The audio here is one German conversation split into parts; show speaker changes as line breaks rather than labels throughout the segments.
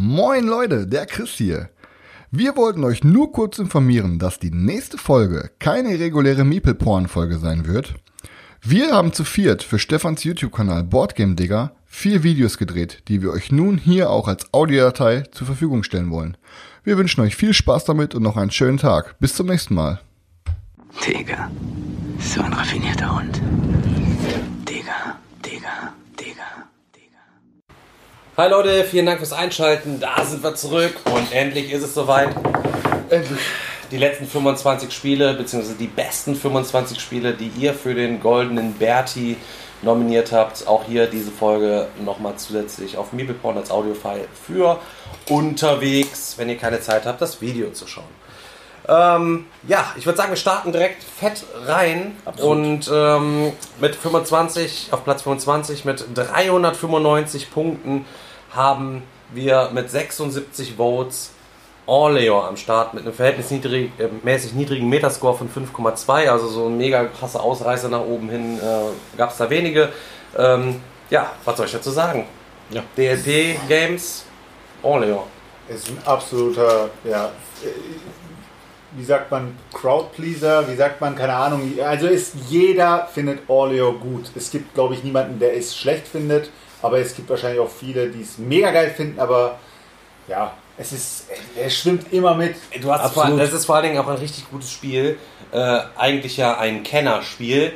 Moin Leute, der Chris hier. Wir wollten euch nur kurz informieren, dass die nächste Folge keine reguläre Meeple-Porn-Folge sein wird. Wir haben zu viert für Stefans YouTube-Kanal Boardgame Digger vier Videos gedreht, die wir euch nun hier auch als Audiodatei zur Verfügung stellen wollen. Wir wünschen euch viel Spaß damit und noch einen schönen Tag. Bis zum nächsten Mal.
Digga, so ein raffinierter Hund. Digga, Digga, Digga, Digga.
Hi Leute, vielen Dank fürs Einschalten. Da sind wir zurück und endlich ist es soweit. Die letzten 25 Spiele, beziehungsweise die besten 25 Spiele, die ihr für den goldenen Berti nominiert habt. Auch hier diese Folge nochmal zusätzlich auf Meepleporn als Audiofile für unterwegs, wenn ihr keine Zeit habt, das Video zu schauen. Ähm, ja, ich würde sagen, wir starten direkt fett rein und ähm, mit 25 auf Platz 25 mit 395 Punkten haben wir mit 76 Votes Orleo am Start mit einem verhältnismäßig äh, mäßig niedrigen Metascore von 5,2, also so ein mega krasser Ausreißer nach oben hin äh, gab es da wenige. Ähm, ja, was soll ich dazu sagen?
Ja.
DLP Games, Orleo.
ist ein absoluter, ja, äh, wie sagt man, Crowdpleaser, wie sagt man, keine Ahnung. Also ist jeder findet Orleo gut. Es gibt, glaube ich, niemanden, der es schlecht findet, aber es gibt wahrscheinlich auch viele, die es mega geil finden, aber ja, es ist, er schwimmt immer mit.
Du hast vor, das ist vor allen Dingen auch ein richtig gutes Spiel. Äh, eigentlich ja ein Kennerspiel,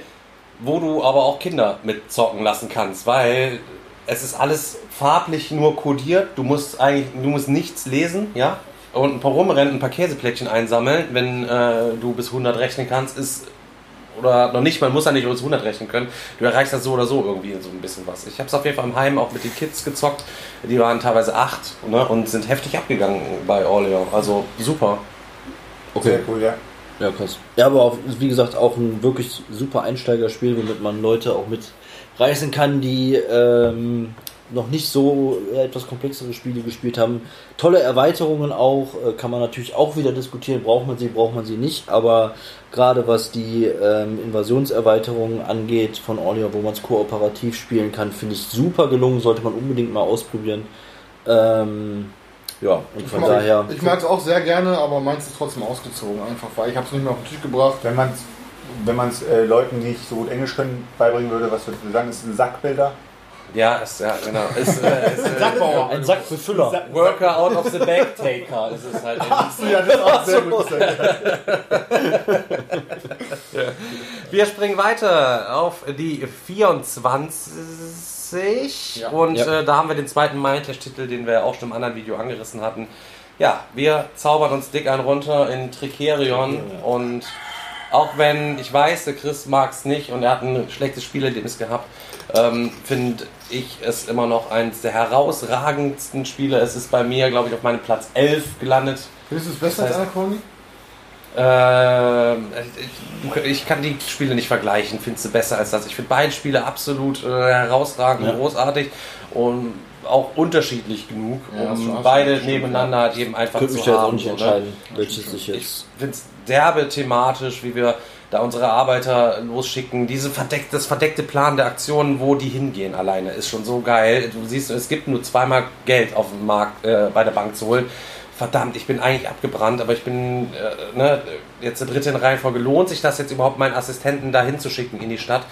wo du aber auch Kinder mitzocken lassen kannst, weil es ist alles farblich nur kodiert. Du musst eigentlich, du musst nichts lesen, ja. Und ein paar rumrennen, ein paar Käseplättchen einsammeln, wenn äh, du bis 100 rechnen kannst, ist oder noch nicht, man muss ja nicht bis 100 rechnen können. Du erreichst das so oder so irgendwie so ein bisschen was. Ich habe es auf jeden Fall im Heim auch mit den Kids gezockt. Die waren teilweise acht ne, und sind heftig abgegangen bei Orleo. Also super.
Sehr cool, ja.
Ja, krass. Ja, aber auch, wie gesagt, auch ein wirklich super Einsteigerspiel, womit man Leute auch mitreißen kann, die ähm, noch nicht so etwas komplexere Spiele gespielt haben. Tolle Erweiterungen auch, äh, kann man natürlich auch wieder diskutieren, braucht man sie, braucht man sie nicht, aber gerade was die ähm, Invasionserweiterungen angeht von Orleo, wo man es kooperativ spielen kann, finde ich super gelungen, sollte man unbedingt mal ausprobieren. Ähm, ja, und von
mag,
daher.
Ich mag es auch sehr gerne, aber meins ist trotzdem ausgezogen. Einfach, weil ich habe es nicht mehr auf den Tisch gebracht.
Wenn man es wenn man's, äh, Leuten, die nicht so gut Englisch können, beibringen würde, was würdest du sagen, ist ein Sackbilder?
Ja, ist, ja genau. Ist, äh, ist, äh,
Sackbauer.
Ein Sackbefüller.
Worker out of the bag taker ist es halt.
Ja, das ist auch sehr gut.
Wir springen weiter auf die 24.
Ja.
Und
Ja.
Äh, da haben wir den zweiten Mindtest-Titel, den wir auch schon im anderen Video angerissen hatten. Ja, wir zaubern uns dick einen runter in Tricerion. Und auch wenn ich weiß, der Chris mag es nicht und er hat ein schlechtes Spielerlebnis gehabt, ähm, finde ich es immer noch eines der herausragendsten Spiele. Es ist bei mir, glaube ich, auf meinem Platz 11 gelandet.
Findest du es besser
Das heißt-
als Anachrony?
Ähm, ich- ich kann die Spiele nicht vergleichen, findest du besser als das. Ich finde beide Spiele absolut äh, herausragend
Ja.
und großartig und auch unterschiedlich genug,
Ja,
um beide nebeneinander halt eben einfach
Könnte
zu
mich da jetzt auch
haben.
nicht
ne?
entscheiden, welches sich
Ich
jetzt.
finde es derbe thematisch, wie wir da unsere Arbeiter losschicken. Diese verdeck, das verdeckte Plan der Aktionen, wo die hingehen alleine, ist schon so geil. Du siehst, es gibt nur zweimal Geld auf dem Markt äh, bei der Bank zu holen. Verdammt, ich bin eigentlich abgebrannt, aber ich bin äh, ne, jetzt der dritte in Reihenfolge. Lohnt sich das jetzt überhaupt, meinen Assistenten da hinzuschicken in die Stadt?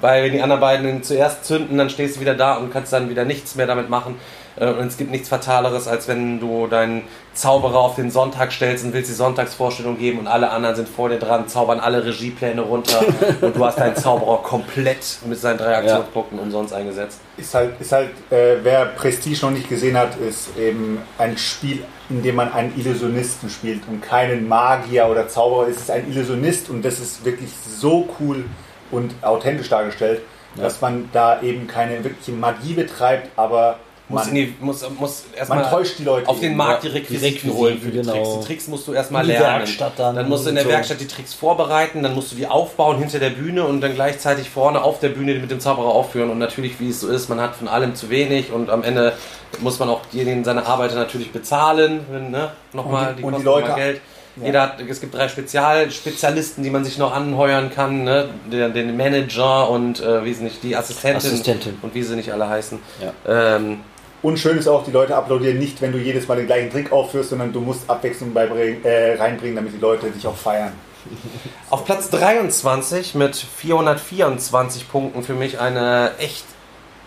Weil wenn die anderen beiden zuerst zünden, dann stehst du wieder da und kannst dann wieder nichts mehr damit machen. Äh, Und es gibt nichts Fataleres, als wenn du deinen Zauberer auf den Sonntag stellst und willst die Sonntagsvorstellung geben und alle anderen sind vor dir dran, zaubern alle Regiepläne runter und du hast deinen Zauberer komplett mit seinen drei Aktionspunkten umsonst eingesetzt.
Ist halt, ist halt äh, wer Prestige noch nicht gesehen hat, ist eben ein Spiel, in dem man einen Illusionisten spielt und keinen Magier oder Zauberer. Es ist ein Illusionist und das ist wirklich so cool und authentisch dargestellt, dass man da eben keine wirkliche Magie betreibt, aber
Muss,
man,
die, muss, muss erstmal
täuscht die Leute
auf den. Markt die
Ja,
Requisiten, holen für die
genau.
Tricks. Die Tricks musst du erstmal lernen.
Werkstatt dann
musst du in der
so.
Werkstatt die Tricks vorbereiten, dann musst du die aufbauen hinter der Bühne und dann gleichzeitig vorne auf der Bühne mit dem Zauberer aufführen. Und natürlich, wie es so ist, man hat von allem zu wenig und am Ende muss man auch diejenigen, seine Arbeiter natürlich bezahlen. Wenn, ne? Nochmal,
Und die-
die,
und die
kosten
Leute-
nochmal Geld. Jeder hat, es gibt drei Spezialspezialisten, die man sich noch anheuern kann, ne? den, den Manager und äh, wie sie nicht, die Assistentin,
Assistentin.
und wie sie nicht alle heißen.
Ja.
Ähm,
Und schön ist auch, die Leute applaudieren nicht, wenn du jedes Mal den gleichen Trick aufführst, sondern du musst Abwechslung äh, reinbringen, damit die Leute dich auch feiern.
Auf Platz 23 mit 424 Punkten für mich eine echt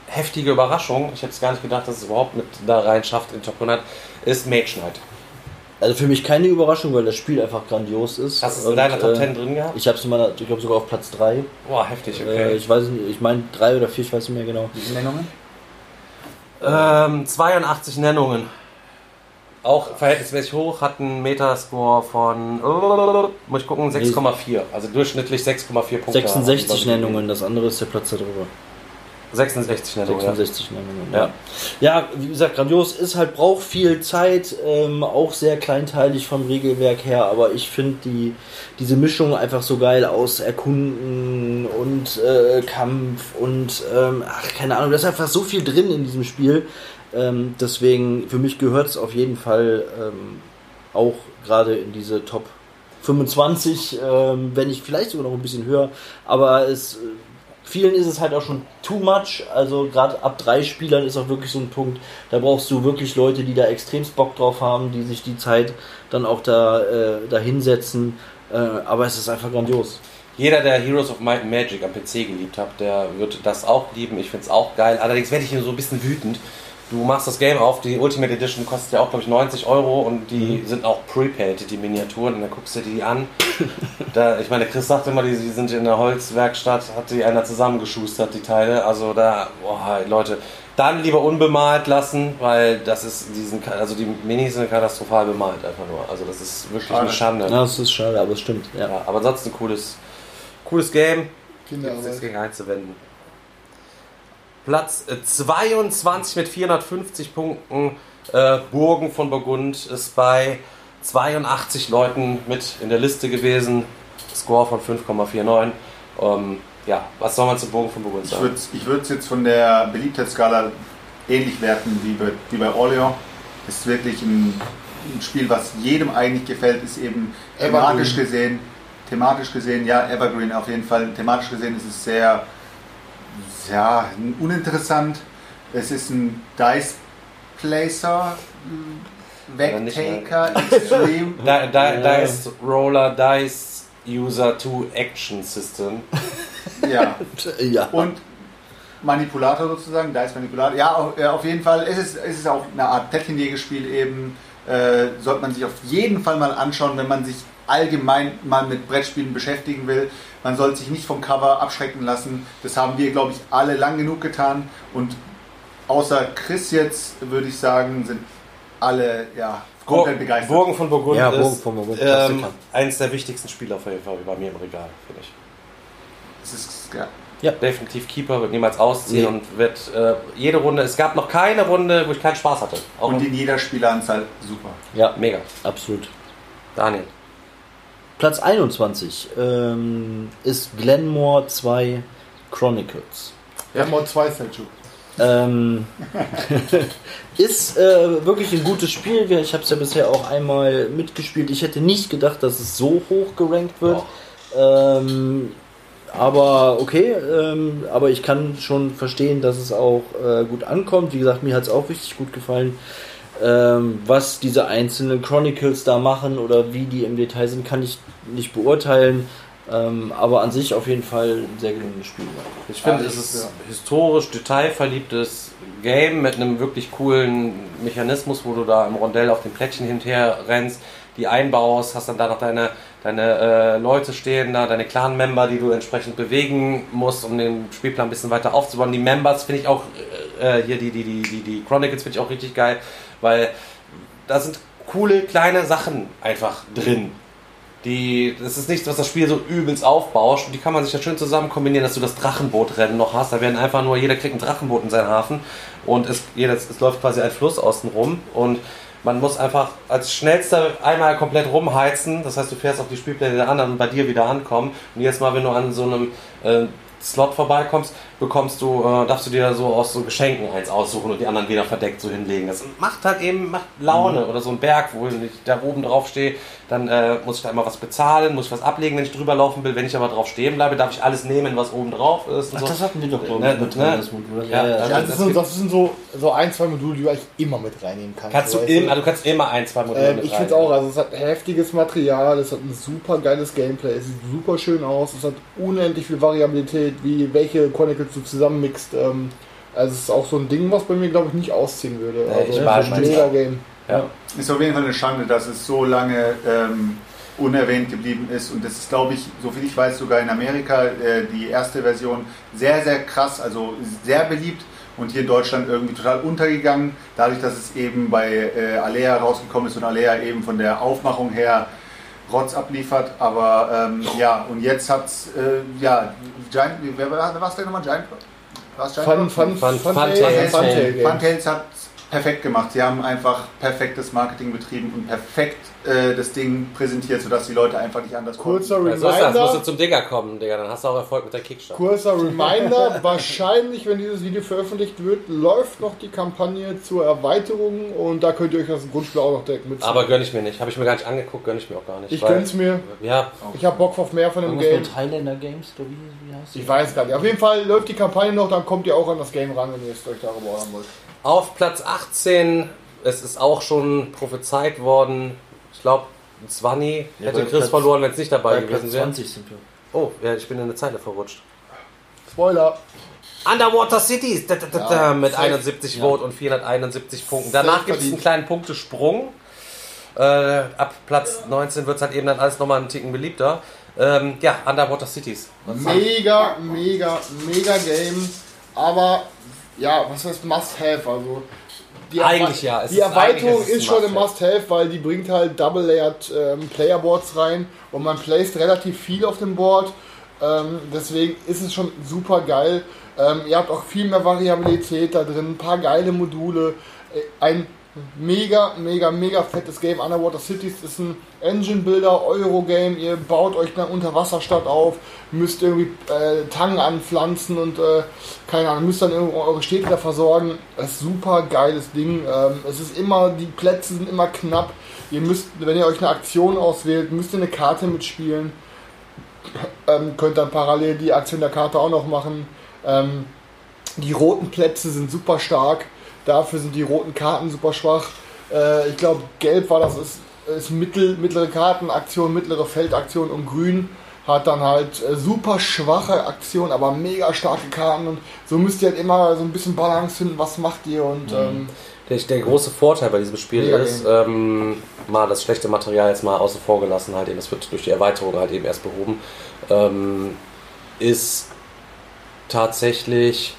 heftige Überraschung. Ich hätte es gar nicht gedacht, dass es überhaupt mit da rein schafft in Top 100, ist Mage Knight.
Also für mich keine Überraschung, weil das Spiel einfach grandios ist.
Hast du es in
Und,
deiner Top
äh,
10 drin gehabt?
Ich habe es in meiner, ich glaube sogar auf Platz 3.
Boah, heftig,
Äh,
okay.
ich weiß nicht, ich meine drei oder vier, ich weiß nicht mehr genau.
Wie viele Nennungen?
Ähm, 82 Nennungen. Auch verhältnismäßig hoch, hat einen Metascore von, muss ich gucken, 6,4. Also durchschnittlich 6,4 Punkte.
66
haben.
Nennungen, das andere ist der Platz darüber.
66 Nennungen.
66 Nennungen,
Ja.
ja. Ja, wie gesagt, grandios ist halt, braucht viel Zeit, ähm, auch sehr kleinteilig vom Regelwerk her, aber ich finde die, diese Mischung einfach so geil aus Erkunden und äh, Kampf und, ähm, ach, keine Ahnung, da ist einfach so viel drin in diesem Spiel. Ähm, deswegen, für mich gehört es auf jeden Fall ähm, auch gerade in diese Top 25, ähm, wenn nicht vielleicht sogar noch ein bisschen höher, aber es äh, vielen ist es halt auch schon too much. Also gerade ab drei Spielern ist auch wirklich so ein Punkt. Da brauchst du wirklich Leute, die da extremst Bock drauf haben, die sich die Zeit dann auch da, äh, da hinsetzen. Äh, aber es ist einfach grandios.
Jeder, der Heroes of Might and Magic am PC geliebt hat, der wird das auch lieben. Ich finde es auch geil. Allerdings werde ich hier so ein bisschen wütend. Du machst das Game auf, die Ultimate Edition kostet ja auch, glaube ich, 90 Euro und die sind auch prepaid, die Miniaturen, und dann guckst du die an. Da, ich meine, Chris sagt immer, die, die sind in der Holzwerkstatt, hat die einer zusammengeschustert, die Teile. Also da, boah, Leute, dann lieber unbemalt lassen, weil das ist, diesen, also die Minis sind katastrophal bemalt einfach nur. Also das ist wirklich
Schade.
eine Schande.
Ja, das ist schade, aber es stimmt. Ja.
Ja, aber ansonsten cooles, cooles Game.
Kinderarbeit.
Gegen einzuwenden. Platz äh, 22 mit 450 Punkten. Äh, Burgen von Burgund ist bei 82 Leuten mit in der Liste gewesen. Score von 5,49. Ähm, ja, was soll man zu Burgen von Burgund
Ich
sagen?
würde ich es jetzt von der Beliebtheitsskala ähnlich werten wie bei, wie bei Orleans. Es ist wirklich ein, ein Spiel, was jedem eigentlich gefällt, ist eben thematisch gesehen, thematisch gesehen, ja, Evergreen auf jeden Fall. Thematisch gesehen ist es sehr, ja, uninteressant. Es ist ein Dice Placer, Wegtaker, Extreme.
Da,
Ja.
Dice Roller Dice User to Action System.
ja.
ja.
Und Manipulator sozusagen, ist Manipulator. Ja, auf, ja, auf jeden Fall. Es ist, es ist auch eine Art Plättchenjägerspiel eben. Äh, sollte man sich auf jeden Fall mal anschauen, wenn man sich allgemein mal mit Brettspielen beschäftigen will. Man sollte sich nicht vom Cover abschrecken lassen. Das haben wir, glaube ich, alle lang genug getan. Und außer Chris jetzt, würde ich sagen, sind alle ja, komplett begeistert.
Burgen von Burgund
Ja,
ist
Burgen von Burgund,
ähm, eines der wichtigsten Spiele auf jeden Fall bei mir im Regal, finde ich.
Das ist, ja.
Definitiv Keeper wird niemals ausziehen
Nee.
und wird äh, jede Runde. Es gab noch keine Runde, wo ich keinen Spaß hatte. Auch
Und in jeder Spieleranzahl super.
ja,
mega.
absolut.
Daniel.
Platz 21 ähm, ist Glenmore 2 Chronicles.
Auch zwei Selchuk.
Ähm, ist äh, wirklich ein gutes Spiel. Ich habe es ja bisher auch einmal mitgespielt. Ich hätte nicht gedacht, dass es so hoch gerankt wird. Ähm, aber okay, ähm, aber ich kann schon verstehen, dass es auch äh, gut ankommt. Wie gesagt, mir hat es auch richtig gut gefallen. Ähm, was diese einzelnen Chronicles da machen oder wie die im Detail sind, kann ich nicht beurteilen. Ähm, aber an sich auf jeden Fall ein sehr gelungenes Spiel.
Ich finde,
Ja,
es ist
ja.
historisch detailverliebtes Game mit einem wirklich coolen Mechanismus, wo du da im Rondell auf den Plättchen hinterher rennst, die einbaust, hast dann da noch deine, deine äh, Leute stehen da, deine Clan-Member, die du entsprechend bewegen musst, um den Spielplan ein bisschen weiter aufzubauen. Die Members finde ich auch, äh, hier die, die, die, die, die Chronicles finde ich auch richtig geil, weil da sind coole kleine Sachen einfach drin. Die, das ist nichts, was das Spiel so übelst aufbauscht. Und die kann man sich ja schön zusammen kombinieren, dass du das Drachenbootrennen noch hast. Da werden einfach nur, jeder kriegt ein Drachenboot in seinen Hafen. Und es, jeder, es läuft quasi ein Fluss außen rum. Und man muss einfach als schnellster einmal komplett rumheizen. Das heißt, du fährst auf die Spielpläne der anderen und bei dir wieder ankommen. Und jedes Mal, wenn du an so einem äh, Slot vorbeikommst, bekommst du, äh, darfst du dir so aus so Geschenken eins aussuchen und die anderen wieder verdeckt so hinlegen. Das macht halt eben, macht Laune. Oder so ein Berg, wo ich da oben drauf stehe, dann äh, muss ich da immer was bezahlen, muss ich was ablegen, wenn ich drüber laufen will. Wenn ich aber drauf stehen bleibe, darf ich alles nehmen, was oben drauf ist.
Ach,
so.
das hatten wir doch, glaube
Ne,
ich, mit
ne?
drin, das Modul.
Ja,
Ja, ja,
also
Ja, das,
das
sind, das sind so, so ein, zwei Module, die du eigentlich immer mit reinnehmen kannst.
Kannst du,
weißt
immer, du kannst immer ein, zwei Module
Ähm,
mit
ich finde es auch, also es hat heftiges Material, es hat ein super geiles Gameplay, es sieht super schön aus, es hat unendlich viel Variabilität, wie welche Chronicles du zusammenmixt. Ähm, also es ist auch so ein Ding, was bei mir glaube ich nicht ausziehen würde.
Nee,
also
ich
ist ein
nicht.
mega Game.
Ja.
Ist auf jeden Fall eine Schande, dass es so lange ähm, unerwähnt geblieben ist. Und das ist, glaube ich, soviel ich weiß, sogar in Amerika äh, die erste Version sehr, sehr krass, also sehr beliebt. Und hier in Deutschland irgendwie total untergegangen, dadurch, dass es eben bei äh, Alea rausgekommen ist und Alea eben von der Aufmachung her Rotz abliefert. Aber ähm, ja, und jetzt hat's, äh, ja, Giant, wer war war's denn nochmal? Giant? War's Giant
Fun,
Rock?
fun,
Fun-
fun,
Funtail,
Funtail,
Funtail.
Funtail Game.
Funtails hat perfekt gemacht. Sie haben einfach perfektes Marketing betrieben und perfekt äh, das Ding präsentiert, sodass die Leute einfach nicht anders
Kurzer
konnten.
Ja, so ist das, musst du
Reminder,
zum Digger kommen, Digga, dann hast du auch Erfolg mit der Kickstarter.
kurzer Reminder, wahrscheinlich, wenn dieses Video veröffentlicht wird, läuft noch die Kampagne zur Erweiterung und da könnt ihr euch das Grundspiel auch noch direkt mitziehen.
Aber gönn ich mir nicht, habe ich mir gar nicht angeguckt, gönn ich mir auch gar nicht.
ich gönn's mir,
Ja,
ich hab Bock auf mehr von dem Game.
mit Highlander Games, oder wie, wie heißt
Ich weiß gar nicht. Auf jeden Fall läuft die Kampagne noch, dann kommt ihr auch an das Game ran, wenn ihr es euch darüber ordern wollt.
Auf Platz 18, es ist auch schon prophezeit worden, ich glaube, Zwanni
Ja,
hätte Chris
Platz-
verloren, wenn es nicht dabei
Bei
gewesen wäre.
20 sind wir.
Oh, ja, ich bin in eine Zeile verrutscht.
Spoiler.
Underwater Cities da, da, da,
Ja,
mit
safe.
71
Ja.
Vote und 471 Punkten. Danach gibt es einen kleinen Punktesprung. Äh, ab Platz 19 wird es halt eben dann alles nochmal einen Ticken beliebter. Ähm, ja, Underwater Cities. Was sagen-
Mega, mega, mega Game. Aber ja, was heißt Must-Have? Also die
Eigentlich ja, es
Die Erweiterung
ist
ist, schon ein
Must-have.
Must-Have, weil die bringt halt Double-Layered ähm, Playerboards rein und man placed relativ viel auf dem Board. Ähm, deswegen ist es schon super geil. Ähm, ihr habt auch viel mehr Variabilität da drin, ein paar geile Module. Äh, Ein mega, mega, mega fettes Game. Underwater Cities ist ein Engine-Builder, Euro-Game. Ihr baut euch eine Unterwasserstadt auf, müsst irgendwie äh, Tangen anpflanzen und äh, keine Ahnung, müsst dann irgendwo eure Städte da versorgen. Das ist super geiles Ding. Ähm, es ist immer, die Plätze sind immer knapp. Ihr müsst, wenn ihr euch eine Aktion auswählt, müsst ihr eine Karte mitspielen. Ähm, könnt dann parallel die Aktion der Karte auch noch machen. Ähm, die roten Plätze sind super stark. Dafür sind die roten Karten super schwach. Äh, ich glaube, gelb war das, ist, ist mittel, mittlere Kartenaktion, mittlere Feldaktion und grün hat dann halt äh, super schwache Aktion, aber mega starke Karten und so müsst ihr halt immer so ein bisschen Balance finden, was macht ihr und ähm,
Der, der große Vorteil bei diesem Spiel ist, ähm, mal das schlechte Material jetzt mal außen vor gelassen, halt eben, es wird durch die Erweiterung halt eben erst behoben, ähm, ist tatsächlich,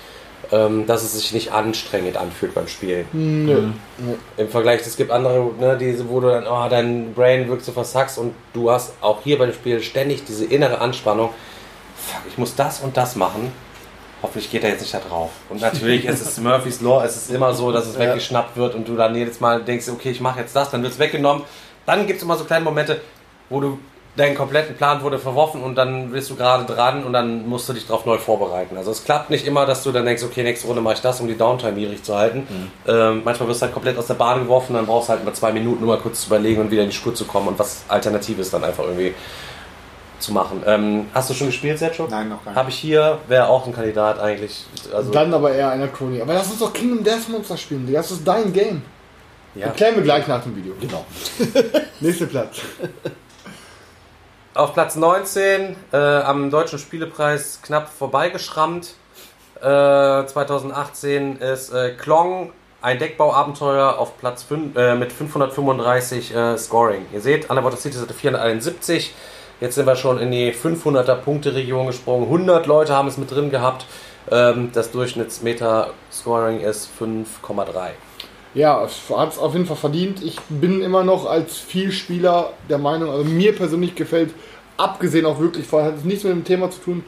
ähm, dass es sich nicht anstrengend anfühlt beim Spielen.
nö.
Im Vergleich, es gibt andere, ne, diese, wo du dann, oh, dein Brain wirkt so versackst und du hast auch hier beim Spiel ständig diese innere Anspannung. Fuck, ich muss das und das machen. Hoffentlich geht er jetzt nicht da drauf. Und natürlich ist es Murphy's Law, es ist immer so, dass es weggeschnappt wird und du dann jedes Mal denkst, okay, ich mache jetzt das, dann wird es weggenommen. Dann gibt es immer so kleine Momente, wo du deinen kompletten Plan wurde verworfen und dann bist du gerade dran und dann musst du dich darauf neu vorbereiten. Also es klappt nicht immer, dass du dann denkst, okay, nächste Runde mache ich das, um die Downtime niedrig zu halten. Ähm, manchmal wirst du halt komplett aus der Bahn geworfen, dann brauchst du halt mal zwei Minuten, nur mal kurz zu überlegen und wieder in die Spur zu kommen und was Alternatives dann einfach irgendwie zu machen. Ähm, hast du schon gespielt, Sergio?
Nein, noch gar nicht.
Habe ich hier, wäre auch ein Kandidat eigentlich. Also,
Dann aber eher einer Crony. Aber lass uns doch Kingdom Death Monster spielen, Digga. Das ist dein Game.
ja.
Erklären wir gleich nach dem Video.
Genau.
Nächster Platz.
Auf Platz 19 äh, am Deutschen Spielepreis knapp vorbeigeschrammt. Äh, 2018 ist äh, Klong, ein Deckbauabenteuer auf Platz 5, äh, mit 535 äh, Scoring. Ihr seht, Underwater Cities hatte 471. Jetzt sind wir schon in die 500er Punkte-Region gesprungen. 100 Leute haben es mit drin gehabt. Ähm, das Durchschnittsmeta-Scoring ist 5,3.
Ja, hat es auf jeden Fall verdient. Ich bin immer noch als Vielspieler der Meinung, also mir persönlich gefällt, abgesehen auch wirklich von, hat es nichts mit dem Thema zu tun,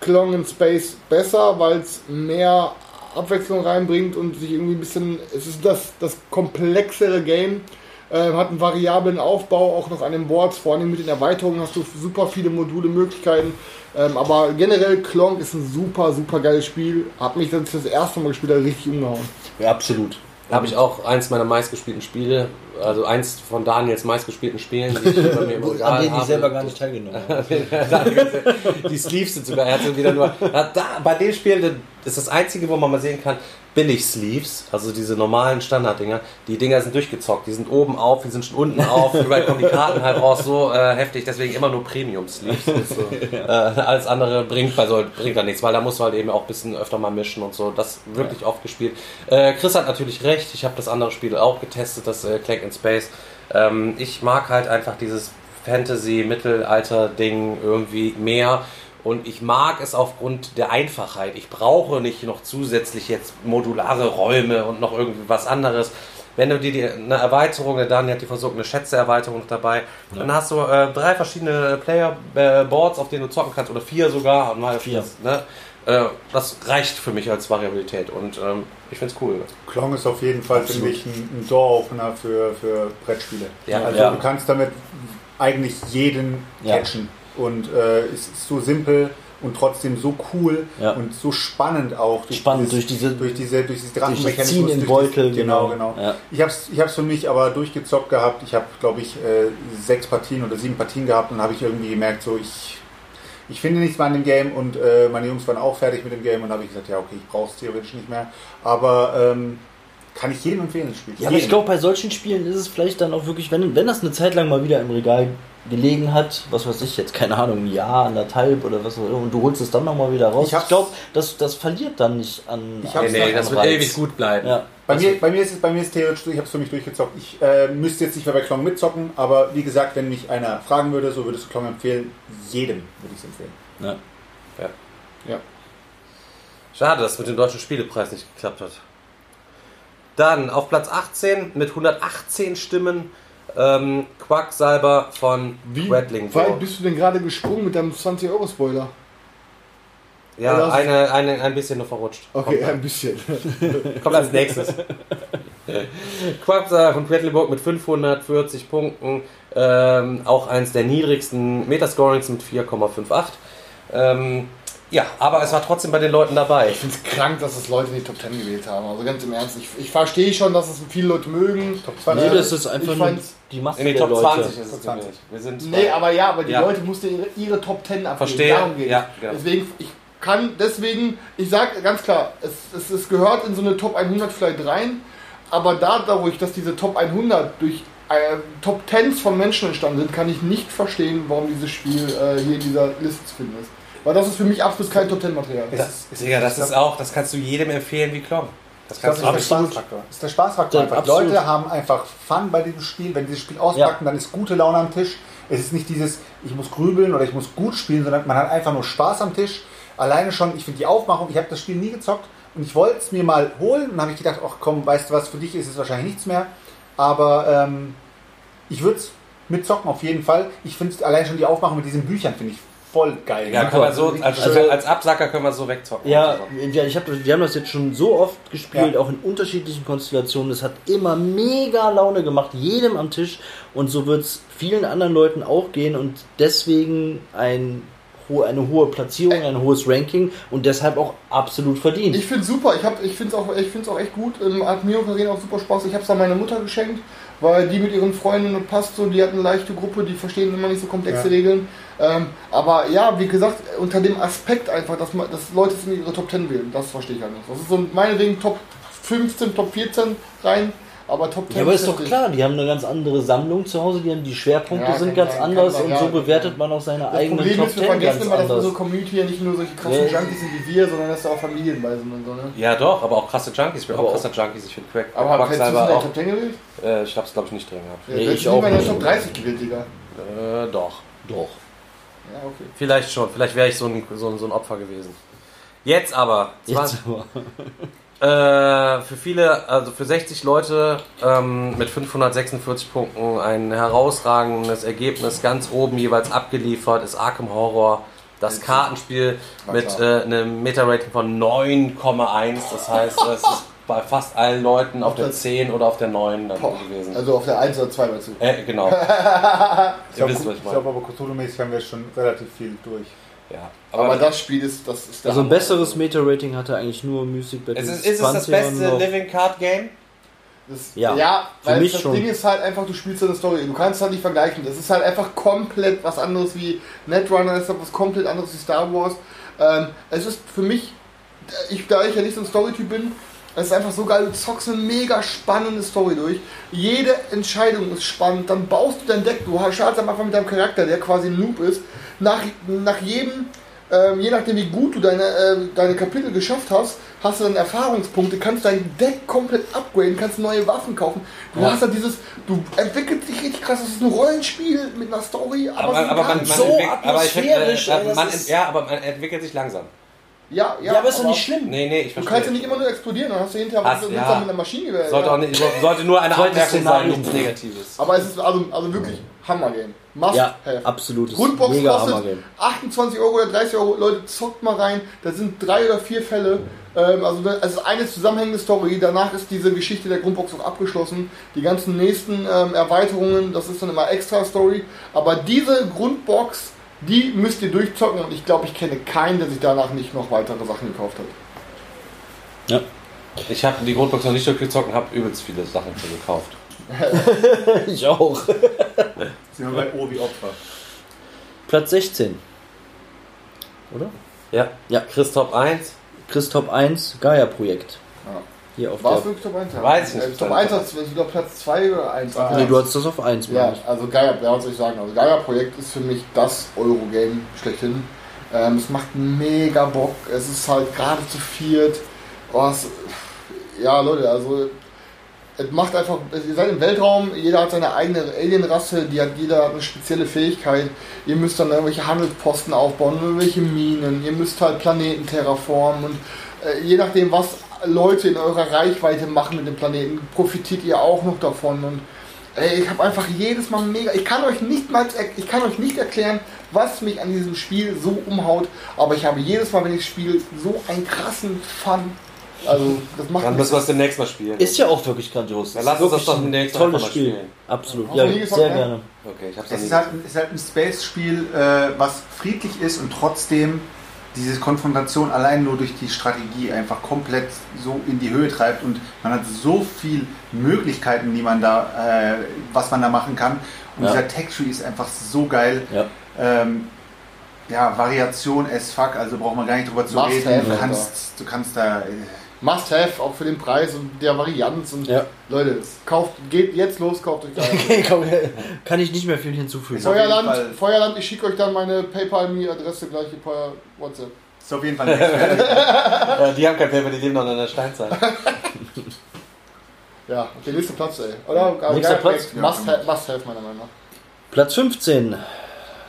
Klong in Space besser, weil es mehr Abwechslung reinbringt und sich irgendwie ein bisschen, es ist das, das komplexere Game. äh, hat einen variablen Aufbau, auch noch an den Boards, vor allem mit den Erweiterungen hast du super viele Module, Möglichkeiten. Ähm, aber generell Klonk ist ein super, super geiles Spiel. Hab mich das das erste Mal gespielt, habe, richtig umgehauen.
Ja, absolut.
Habe ich auch eins meiner meistgespielten Spiele, also eins von Daniels meistgespielten Spielen, die ich bei mir im Regal
An denen ich selber gar nicht teilgenommen habe.
die Sleeves sind sogar, er hat wieder nur, da, bei dem Spiel, ist das einzige, wo man mal sehen kann, billig Sleeves, also diese normalen Standarddinger, die Dinger sind durchgezockt, die sind oben auf, die sind schon unten auf, überall kommen die Karten halt raus, so äh, heftig, deswegen immer nur Premium Sleeves. So. Äh, alles andere bringt, also, bringt da nichts, weil da muss man halt eben auch ein bisschen öfter mal mischen und so, das wirklich oft gespielt. Äh, Chris hat natürlich recht, ich habe das andere Spiel auch getestet, das äh, Clank in Space. Ähm, ich mag halt einfach dieses Fantasy-Mittelalter-Ding irgendwie mehr. Und ich mag es aufgrund der Einfachheit. Ich brauche nicht noch zusätzlich jetzt modulare Räume und noch irgendwie was anderes. Wenn du dir die, eine Erweiterung, der Daniel hat die versucht, eine Schätze-Erweiterung dabei, dann hast du äh, drei verschiedene Player-Boards, auf denen du zocken kannst, oder vier sogar. Und mal
Vier.
Das, ne? Äh, das reicht für mich als Variabilität und ähm, ich finde es cool.
Klong ist auf jeden Fall, finde ich, ein, ein Door-Opener für, für Brettspiele.
Ja,
also
ja.
du kannst damit eigentlich jeden
Ja.
catchen. Und äh, es ist so simpel und trotzdem so cool
Ja.
und so spannend auch.
Spannend durch diese-
durch diese durch diese
durch das
Drachenmechanismus,
Ziehen im
durch
Beutel,
genau,
genau.
genau.
Ja.
Ich habe es ich hab's für mich aber durchgezockt gehabt. Ich habe, glaube ich, äh, sechs Partien oder sieben Partien gehabt und dann habe ich irgendwie gemerkt, so ich ich finde nichts mehr an dem Game und äh, meine Jungs waren auch fertig mit dem Game und habe ich gesagt, ja okay, ich brauche es theoretisch nicht mehr. Aber ähm, kann ich jedem empfehlen, das Spiel.
Ja, aber ich glaube, bei solchen Spielen ist es vielleicht dann auch wirklich, wenn, wenn das eine Zeit lang mal wieder im Regal gelegen hat, was weiß ich jetzt, keine Ahnung, ein Jahr, anderthalb oder was auch immer, und du holst es dann nochmal wieder raus.
Ich
Ich, glaube, das, das verliert dann nicht an.
Ich hab's
Nee, nee, das wird
Reiz.
ewig gut bleiben.
Ja.
Bei
Also-
mir, bei mir ist es bei mir ist theoretisch, ich habe es für mich durchgezockt. Ich äh, müsste jetzt nicht mehr bei Klong mitzocken, aber wie gesagt, wenn mich einer fragen würde, so würdest du Klong empfehlen, jedem würde ich es empfehlen.
Ja.
Schade, dass mit dem deutschen Spielepreis nicht geklappt hat. Dann auf Platz 18 mit 118 Stimmen ähm, Quacksalber von
Wie
Quedling.
weit bist du denn gerade gesprungen mit deinem 20-Euro-Spoiler?
Ja, eine, eine, ein bisschen nur verrutscht.
Okay,
Kommt,
ein bisschen.
kommt als nächstes. Quacksalber von Quedlinburg mit 540 Punkten. Ähm, auch eins der niedrigsten Metascorings mit 4,58. Ähm, ja, aber es war trotzdem bei den Leuten dabei.
Ich finde es krank, dass es Leute in die Top 10 gewählt haben. Also ganz im Ernst, ich, ich verstehe schon, dass es viele Leute mögen.
Top 20.
Nee, das ist einfach nur die Masse
In die
der
Top
Leute.
20 ist es
Top 20.
gewählt. Wir sind
Nee, aber ja, aber die
Ja.
Leute mussten ihre, ihre Top 10 abgeben.
Verstehe,
Darum geht
ja, genau.
Deswegen, ich kann deswegen, ich sage ganz klar, es, es, es gehört in so eine Top 100 vielleicht rein, aber dadurch, dass diese Top 100 durch äh, Top 10s von Menschen entstanden sind, kann ich nicht verstehen, warum dieses Spiel äh, hier in dieser Liste zu finden ist. Weil das ist für mich absolut kein Top 10 Material.
Das,
ist-
Digga, das ist auch, das kannst du jedem empfehlen wie Klom. Das
Das
kannst
ist
du
der. Spaßfaktor. Das ist der Spaßfaktor.
Ja.
Leute haben einfach Fun bei diesem Spiel. Wenn sie das Spiel auspacken, dann ist gute Laune am Tisch. Es ist nicht dieses, ich muss grübeln oder ich muss gut spielen, sondern man hat einfach nur Spaß am Tisch. Alleine schon, ich finde die Aufmachung, ich habe das Spiel nie gezockt und ich wollte es mir mal holen und dann habe ich gedacht, ach komm, weißt du was, für dich ist es wahrscheinlich nichts mehr. Aber ähm, ich würde es mitzocken auf jeden Fall. Ich finde allein schon die Aufmachung mit diesen Büchern, finde ich voll geil.
Ja, können wir so,
Richtig
als,
schön.
als Absacker können wir so wegzocken.
Ja,
Also.
ja ich hab, wir haben das jetzt schon so oft gespielt,
Ja.
auch in unterschiedlichen Konstellationen. Es hat immer mega Laune gemacht, jedem am Tisch. Und so wird es vielen anderen Leuten auch gehen. Und deswegen ein, eine hohe Platzierung, ein hohes Ranking und deshalb auch absolut verdient.
Ich finde super, ich, hab- ich finde es auch, ich find's auch echt gut. Ähm, hat mir und Karina auch super Spaß. Ich habe es an meine Mutter geschenkt, weil die mit ihren Freundinnen passt so, die hat eine leichte Gruppe, die verstehen immer nicht so komplexe
Ja.
Regeln. Ähm, aber ja, wie gesagt, unter dem Aspekt einfach, dass, man, dass Leute es in ihre Top 10 wählen, das verstehe ich halt nicht. Das ist so meinetwegen Top 15, Top 14 rein, aber Top 10
ja, aber ist doch klar, die haben eine ganz andere Sammlung zu Hause, die, haben, die Schwerpunkte
Ja,
sind ganz
sein,
anders
kann
und
sein,
so
ja.
bewertet man auch seine
Das
eigenen
Problem
Top
ist, wir
10
vergessen immer, dass unsere. Community ja nicht nur solche krassen
Ja.
Junkies sind wie wir, sondern dass da auch Familien bei sind und so, ne?
Ja, doch, aber auch krasse Junkies. Ich bin
Aber
auch krasser Junkies. Ich finde Crack,
Aber
Quack
hättest du es in
selber
der
auch.
Top 10 gewählt?
Äh, ich hab's, glaube ich, nicht drin gehabt.
Ja,
Nee, ich
du
auch
lieber in der
nicht.
Top 30 gewählt, Digga.
Äh, doch.
Doch.
Ja, okay.
Vielleicht schon. Vielleicht wäre ich so ein, so, ein, so ein Opfer gewesen. Jetzt aber.
Jetzt aber.
Äh, für viele, also für 60 Leute ähm, mit 546 Punkten ein herausragendes Ergebnis. Ganz oben jeweils abgeliefert ist Arkham Horror. Das Kartenspiel mit äh, einem Meta-Rating von 9,1. Das heißt, es ist bei fast allen Leuten auf
Auf
der
der-
10 oder auf der 9 dann
Boah,
gewesen.
Also auf der 1 oder 2 dazu.
äh, genau.
Ich glaube, glaub, aber Cthulhu-mäßig haben wir schon relativ viel durch.
Ja.
Aber das Spiel ist, das ist der
Also ein besseres Meta-Rating hatte eigentlich nur Music Battle
ist, es, ist es das beste. Living Card Game?
Das,
Ja,
ja,
für
weil
mich
das
schon.
Ding ist halt einfach, du spielst eine Story. Du kannst halt nicht vergleichen. Das ist halt einfach komplett was anderes wie Netrunner, das ist halt was komplett anderes wie Star Wars. Ähm, es ist für mich, ich, da ich ja nicht so ein Storytyp bin, es ist einfach so geil, du zockst eine mega spannende Story durch. Jede Entscheidung ist spannend. Dann baust du dein Deck. Du startest am Anfang mit deinem Charakter, der quasi ein Noob ist. Nach, nach jedem, ähm, je nachdem wie gut du deine, äh, deine Kapitel geschafft hast, hast du dann Erfahrungspunkte, kannst dein Deck komplett upgraden, kannst neue Waffen kaufen. Du hast halt dieses, du entwickelst dich richtig krass. Das ist ein Rollenspiel mit einer Story, aber,
Aber, aber man, man
so
entwickelt, aber ich finde,
atmosphärisch,
äh,
ey, das
man, ja, aber man entwickelt sich langsam.
Ja, ja,
Ja, aber ist doch nicht schlimm.
Nee, nee, ich
Du
verstehe.
kannst ja nicht immer nur explodieren, dann hast du hinterher
Hast-
sitzt
ja.
mit einer Maschine.
sollte, auch nicht, sollte nur eine
Zweites
Anmerkung sein,
Szenario.
nichts Negatives.
Aber es ist also, also wirklich Hammer-Game. Must
Ja,
have.
absolutes
Grundbox
mega
kostet
Hammer-Game.
28 Euro oder 30 Euro. Leute, zockt mal rein. Da sind drei oder vier Fälle. Ähm, also da- es ist eine zusammenhängende Story. Danach ist diese Geschichte der Grundbox auch abgeschlossen. Die ganzen nächsten ähm, Erweiterungen, das ist dann immer extra Story. Aber diese Grundbox, die müsst ihr durchzocken. Und ich glaube, ich kenne keinen, der sich danach nicht noch weitere Sachen gekauft hat.
Ja.
Ich habe die Grundbox noch nicht durchgezockt und habe übelst viele Sachen schon gekauft.
Ich auch.
Sind wir bei O wie Opfer.
Platz 16. Oder?
Ja.
Ja.
Chris Top 1.
Chris Top 1, Gaia-Projekt. Hier auf
War es wirklich Top 1?
Weiß ich nicht.
Äh, Top 1 hat es wieder Platz 2 oder 1.
Nee, du hattest das auf 1,
Ja,
ich.
also Gaia, ja, was soll ich sagen? Also Gaia-Projekt ist für mich das Eurogame schlechthin. Ähm, es macht mega Bock. Es ist halt gerade zu viert. Oh, es, ja, Leute, also es macht einfach, ihr seid im Weltraum, jeder hat seine eigene Alien-Rasse, die hat, jeder hat eine spezielle Fähigkeit. Ihr müsst dann irgendwelche Handelsposten aufbauen, irgendwelche Minen, ihr müsst halt Planeten terraformen und äh, je nachdem, was Leute in eurer Reichweite machen mit dem Planeten, profitiert ihr auch noch davon und Ey, ich habe einfach jedes Mal mega. Ich kann euch nicht mal, ich kann euch nicht erklären, was mich an diesem Spiel so umhaut, aber ich habe jedes Mal, wenn ich spiele, so einen krassen Fun. Also, das macht
Dann müssen wir es demnächst mal spielen.
Ist ja auch wirklich grandios.
Ja, lass uns das doch
ein
demnächst mal
Spiel.
spielen.
Absolut.
Hast
Ja,
gesagt,
sehr
ne?
gerne.
Okay, ich hab's
Es ist halt, ist halt ein Space-Spiel, äh, was friedlich ist und trotzdem diese Konfrontation allein nur durch die Strategie einfach komplett so in die Höhe treibt und man hat so viel Möglichkeiten, die man da, äh, was man da machen kann. Und
Ja.
dieser Tech-Tree ist einfach so geil.
Ja.
Ähm, ja, Variation as fuck, also braucht man gar nicht drüber zu
Must
reden. Du kannst, du kannst da. Äh,
Must have, auch für den Preis und der Varianz. Und
Ja.
Leute, kauft, geht jetzt los, kauft euch.
Komm, Kann ich nicht mehr viel hinzufügen.
Feuerland, Feuerland, ich schicke euch dann meine PayPal-Me-Adresse gleich per WhatsApp.
ist auf jeden Fall Experte.
Ja, die haben kein Paper, die leben noch in der Steinzeit.
Ja, okay, nächster Platz, ey. Oder?
Nächster
Gaia-
Platz?
Must have, must have, meiner Meinung nach.
Platz 15.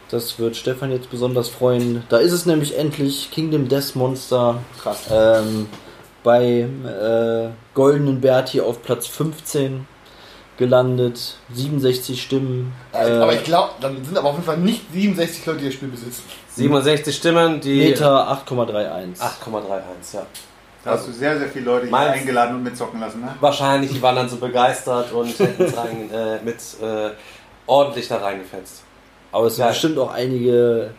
Das wird Stefan jetzt besonders freuen. Da ist es nämlich endlich Kingdom Death Monster.
Krass.
Ähm, beim äh, Goldenen Berti auf Platz 15 gelandet. 67 Stimmen.
Äh,
Äh,
aber ich glaube, dann sind aber auf jeden Fall nicht 67 Leute, die das Spiel besitzen.
67 Stimmen, die
Meter 8,31.
8,31, ja.
Da hast du sehr, sehr viele Leute hier
Meinst-
eingeladen und mitzocken lassen, ne?
Wahrscheinlich, die waren dann so begeistert und hätten es rein, äh, mit äh, ordentlich da reingefetzt.
Aber es sind
Geil.
bestimmt auch einige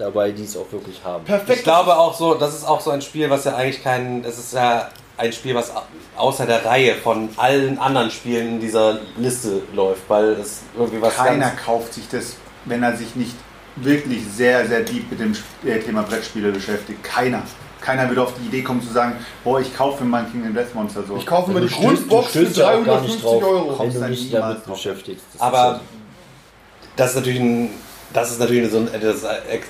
dabei, die es auch wirklich haben.
Perfekt.
Ich glaube auch so, das ist auch so ein Spiel, was ja eigentlich kein, es ist ja ein Spiel, was au- außer der Reihe von allen anderen Spielen in dieser Liste läuft, weil es irgendwie was
Keiner
ganz,
kauft sich das, wenn er sich nicht wirklich sehr, sehr deep mit dem äh, Thema Brettspiele beschäftigt. Keiner. Keiner würde auf die Idee kommen zu sagen, boah, ich kaufe mir mein Kingdom Death Monster so.
Ich kaufe mir die Grundbox für
stößt ja auch gar nicht
350
drauf,
Euro.
Wenn du dich damit beschäftigst. Das ist
aber das ist natürlich ein, das ist natürlich so ein das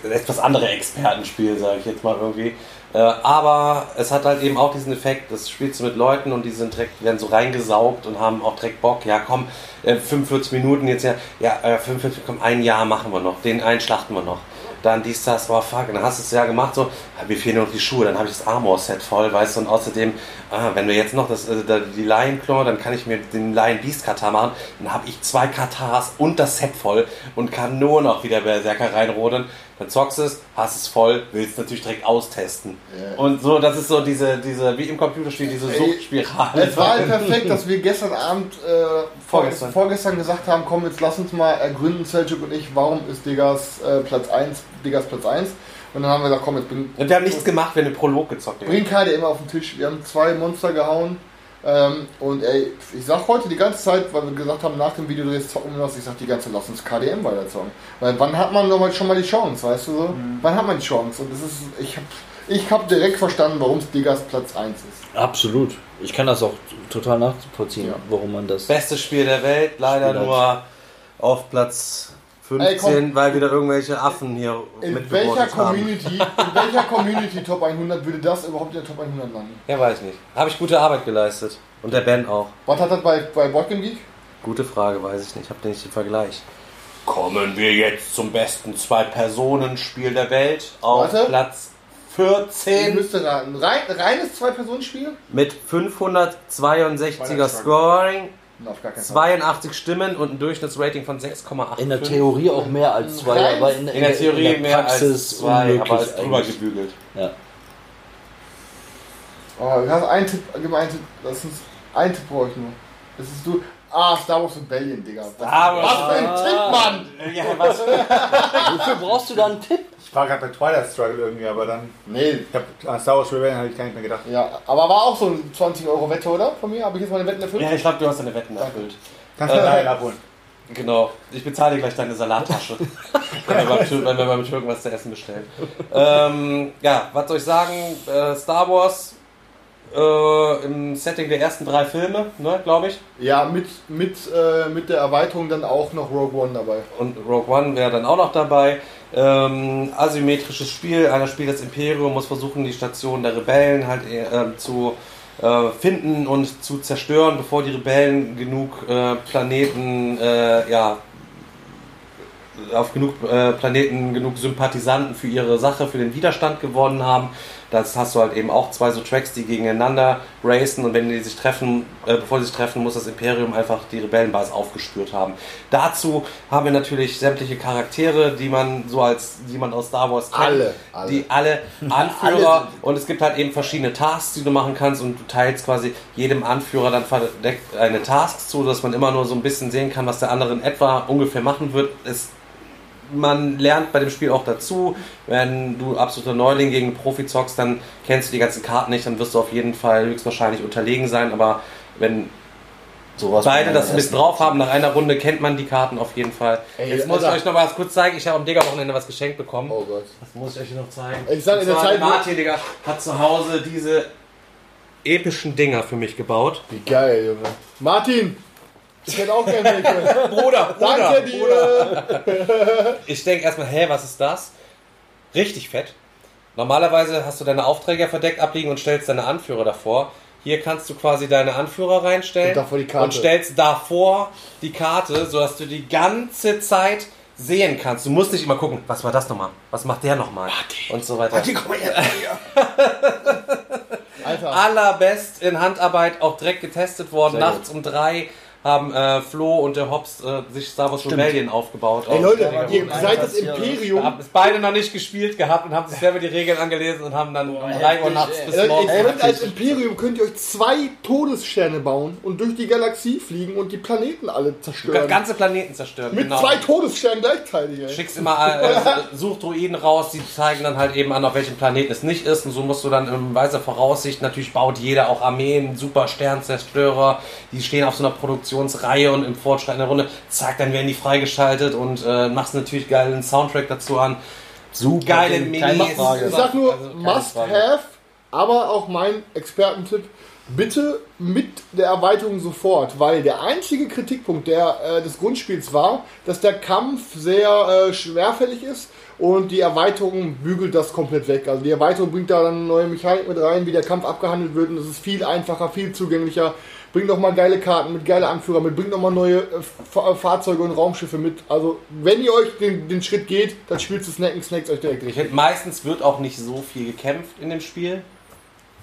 etwas andere Expertenspiel, sage ich jetzt mal irgendwie. Äh, aber es hat halt eben auch diesen Effekt, das spielst du mit Leuten und die sind direkt, werden so reingesaugt und haben auch direkt Bock. Ja, komm, äh, 45 Minuten jetzt ja, ja, äh, 45, komm, ein Jahr machen wir noch, den einen schlachten wir noch. Dann dies, das, war fuck, und dann hast du es ja gemacht, so, ah, mir fehlen noch die Schuhe, dann habe ich das Armor-Set voll, weißt du, und außerdem, ah, wenn wir jetzt noch das, da- die Lion Claw, dann kann ich mir den Lion Beast Katar machen, dann habe ich zwei Katars und das Set voll und kann nur noch wieder Berserker reinrodeln. Dann zockst du es, hast es voll, willst natürlich direkt austesten. Und so, das ist so diese, diese wie im Computerspiel, diese
Ey,
Suchtspirale.
Es war halt perfekt, dass wir gestern Abend, äh,
Vorgestern.
vorgestern gesagt haben, komm, jetzt lass uns mal ergründen, Seljuk und ich, warum ist Diggers äh, Platz 1, Diggers Platz 1. Und dann haben wir gesagt, komm, jetzt bring,
Und wir haben nichts gemacht, wir haben den Prolog gezockt.
bring KDM immer auf den Tisch. Wir haben zwei Monster gehauen. Ähm, und ey, ich sag heute die ganze Zeit, weil wir gesagt haben, nach dem Videodreh zocken wir was, ich sag die ganze Zeit, lass uns KDM weiter zocken. Weil wann hat man noch mal schon mal die Chance, weißt du so?
Mhm.
Wann hat man die Chance? Und das ist, ich hab, ich hab direkt verstanden, warum es Diggers Platz 1 ist.
Absolut. Ich kann das auch total nachvollziehen,
Ja.
warum man das.
Bestes Spiel der Welt, leider
Spiel
nur auf Platz 15,
Ey, komm.
weil wieder irgendwelche Affen hier
In welcher
mitgevotet haben.
Community, in welcher Community Top 100 würde das überhaupt in der Top 100 landen?
Ja, weiß nicht. Habe ich gute Arbeit geleistet. Und der Ben auch.
Was hat das bei, bei Boardgame Geek?
Gute Frage, weiß ich nicht. Hab nicht den Vergleich. Kommen wir jetzt zum besten Zwei-Personen-Spiel der Welt auf
Warte.
Platz
Ich
14
müsste raten. Rein, reines Zwei-Personen-Spiel?
mit 562er
Meine
Scoring,
auf gar keinen Fall.
82 Stimmen und ein Durchschnittsrating von 6,8.
In der Theorie auch mehr als zwei, aber in,
In der Theorie
in der
mehr
Praxis
als zwei,
unmöglich
aber ist drüber
eigentlich.
gebügelt.
Ja.
Oh, du hast einen Tipp, gib einen Tipp. Lass uns, einen Tipp brauche ich nur. Das ist du. Ah, Star Wars Rebellion, Digga. Was,
Star Wars-
was für ein Tipp, Mann!
Ja, was?
Wofür brauchst du da einen Tipp?
Ich war gerade bei Twilight Struggle irgendwie, aber dann.
Nee.
Ich hab, an Star Wars Rebellion habe ich gar nicht mehr gedacht.
Ja, aber war auch so ein 20 Euro Wette, oder? Von mir? Habe ich jetzt meine Wetten erfüllt?
Ja, ich glaube, du hast deine Wetten erfüllt.
Kannst du
Äh,
äh, abholen.
Genau. Ich bezahle dir gleich deine Salattasche, wenn, wir beim wenn wir beim Türken was zu essen bestellen. Ähm, ja, was soll ich sagen? Äh, Star Wars äh, im Setting der ersten drei Filme, ne, glaube ich.
Ja, mit, mit, äh, mit der Erweiterung dann auch noch Rogue One dabei.
Und Rogue One wäre dann auch noch dabei. Ähm, asymmetrisches Spiel. Einer spielt das Imperium, muss versuchen, die Station der Rebellen halt äh, zu äh, finden und zu zerstören, bevor die Rebellen genug äh, Planeten, äh, ja, auf genug äh, Planeten genug Sympathisanten für ihre Sache, für den Widerstand gewonnen haben. Das hast du halt eben auch zwei so Tracks, die gegeneinander racen und wenn die sich treffen, äh, bevor sie sich treffen, muss das Imperium einfach die Rebellenbasis aufgespürt haben. Dazu haben wir natürlich sämtliche Charaktere, die man so als, die man aus Star Wars kennt.
Alle, alle.
Die alle
Alle
Anführer
sind-
und es gibt halt eben verschiedene Tasks, die du machen kannst und du teilst quasi jedem Anführer dann verdeckt eine Task zu, dass man immer nur so ein bisschen sehen kann, was der andere in etwa ungefähr machen wird. Es man lernt bei dem Spiel auch dazu, wenn du absoluter Neuling gegen einen Profi zockst, dann kennst du die ganzen Karten nicht, dann wirst du auf jeden Fall höchstwahrscheinlich unterlegen sein, aber wenn
Sowas
beide das ein bisschen drauf haben, nach einer Runde kennt man die Karten auf jeden Fall.
Ey,
Jetzt muss ich euch noch was kurz zeigen, ich habe am Digga-Wochenende was geschenkt bekommen.
Oh Gott.
Das muss ich euch noch zeigen.
Ich sag, in der Zeit,
Martin, Digga, hat zu Hause diese epischen Dinger für mich gebaut.
Wie geil, Junge. Martin! Ich hätte auch gerne welche.
Bruder,
Danke dir!
Ich denke erstmal, hä, was ist das? Richtig fett. Normalerweise hast du deine Aufträge verdeckt abliegen und stellst deine Anführer davor. Hier kannst du quasi deine Anführer reinstellen
Und davor die Karte.
und stellst davor die Karte, sodass du die ganze Zeit sehen kannst. Du musst nicht immer gucken, was war das nochmal? Was macht der nochmal? Und so weiter.
Alter.
Allerbest in Handarbeit, auch direkt getestet worden.
Sehr
Nachts um drei haben äh, Flo und der Hobbs äh, sich Star Wars Rebellion aufgebaut.
Ey Leute, ihr seid das Imperium.
haben es beide noch nicht gespielt gehabt und haben sich selber die Regeln angelesen und haben dann um 3 Uhr nachts
ey.
bis
Leute,
morgens.
ihr könnt als Imperium könnt ihr euch zwei Todessterne bauen und durch die Galaxie fliegen und die Planeten alle zerstören.
ganze Planeten zerstören.
Mit
genau.
zwei Todessternen gleichzeitig, ey.
Schickst immer äh, Suchdruiden raus, die zeigen dann halt eben an, auf welchem Planeten es nicht ist. Und so musst du dann in weiser Voraussicht, natürlich baut jeder auch Armeen, super Sternzerstörer, die stehen auf so einer Produktionsreihe und im Fortschreiten der Runde, zack, dann werden die freigeschaltet und äh, machst natürlich geilen Soundtrack dazu an.
Super,
Geile Minis.
Ich sag nur,
Also,
must
Frage.
have, aber auch mein Expertentipp, bitte mit der Erweiterung sofort, weil der einzige Kritikpunkt der, äh, des Grundspiels war, dass der Kampf sehr äh, schwerfällig ist und die Erweiterung bügelt das komplett weg. Also die Erweiterung bringt da dann eine neue Mechanik mit rein, wie der Kampf abgehandelt wird und es ist viel einfacher, viel zugänglicher. Bringt nochmal geile Karten mit, geile Anführer mit, bringt nochmal neue äh, Fa- Fahrzeuge und Raumschiffe mit. Also, wenn ihr euch den, den Schritt geht, dann spielt es Snacken, snacks euch direkt
Ich
richtig.
meistens wird auch nicht so viel gekämpft in dem Spiel.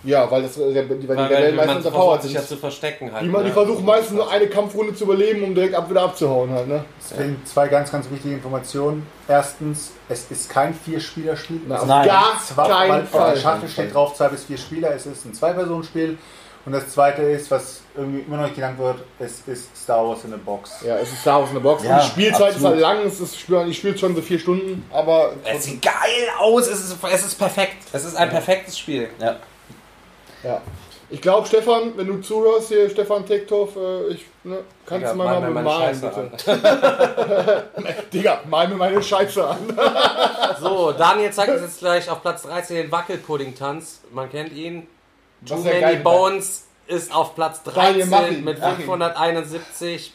Ja, weil, das, äh, weil die
Weil,
Rebellen
weil
meistens
versucht sich ja zu verstecken halt.
Die, man, die
ne?
versuchen meistens nur eine Kampfrunde zu überleben, um direkt ab, wieder abzuhauen halt, ne?
Deswegen zwei ganz, ganz wichtige Informationen. Erstens, es ist kein Vier-Spieler-Spiel.
Nein.
gar
Zwei,
keinen
weil auf
Fall.
der Schachtel steht drauf, zwei bis vier Spieler. Es ist ein Zwei-Personen-Spiel. Und das zweite ist, was irgendwie immer noch nicht genannt wird, es ist Star Wars in a Box.
Ja, es ist Star Wars in der Box.
Ja,
und die Spielzeit
absolut.
ist halt lang, es ist, ich spiele schon so vier Stunden, aber
Es sieht geil aus, es ist, es ist perfekt. Es ist ein perfektes Spiel.
Ja.
ja. Ich glaube, Stefan, wenn du zuhörst hier, Stefan Tektoff, äh, ich, ne, kannst
Digga,
du mal
mal
mal
mir meine
bemalen,
Scheiße
bitte. Digga, mal mir meine Scheiße an.
So, Daniel zeigt uns jetzt gleich auf Platz 13 den Wackelpudding-Tanz. Man kennt ihn. Too
Was
Many
geil-
Bones ist auf Platz
Daniel, mach
13
ihn,
mit
mach ihn.
571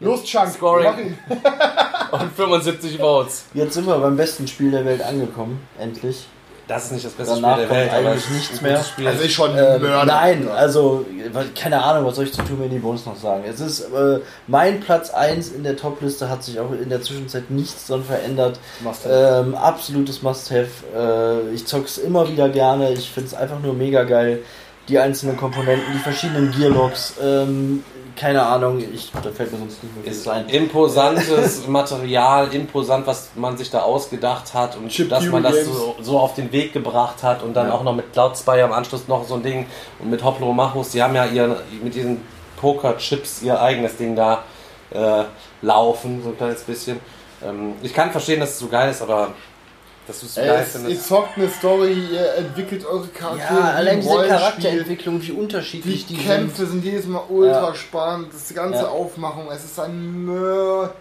Los, Chunk,
Scoring. und 75 Votes.
Jetzt sind wir beim besten Spiel der Welt angekommen, endlich.
Das ist nicht das beste
Danach
Spiel der
kommt
Welt, aber
eigentlich nichts mehr.
Spiel.
Also ich schon Mörder.
nein, also keine Ahnung, was soll ich zu Too Many Bones noch sagen. Es ist äh, mein Platz 1 in der Top-Liste, hat sich auch in der Zwischenzeit nichts dran verändert.
Must-have.
Ähm, absolutes Must-Have. Äh, ich zock's immer wieder gerne. Ich find's einfach nur mega geil. Die einzelnen Komponenten, die verschiedenen Gearlocks. Ähm, keine Ahnung, ich, da fällt mir sonst nicht mehr
ist
ein.
imposantes Material, imposant, was man sich da ausgedacht hat und
Chip
dass man das so, so auf den Weg gebracht hat und dann auch noch mit Cloud Spy am Anschluss noch so ein Ding und mit Hoplo Machos, die haben ja ihr, mit diesen Poker-Chips ihr eigenes Ding da äh, laufen, so ein kleines bisschen. Ähm, ich kann verstehen, dass es so geil ist, aber dass du es geil
es, ihr zockt eine Story, ihr entwickelt eure Charaktere.
Ja, allein
wie
diese
ein Rollenspiel.
Charakterentwicklung, wie
Die
unterschiedlich die,
Kämpfe
sind.
sind jedes Mal ultra
Ja.
spannend. Das ganze
Ja.
Aufmachung. Es ist ein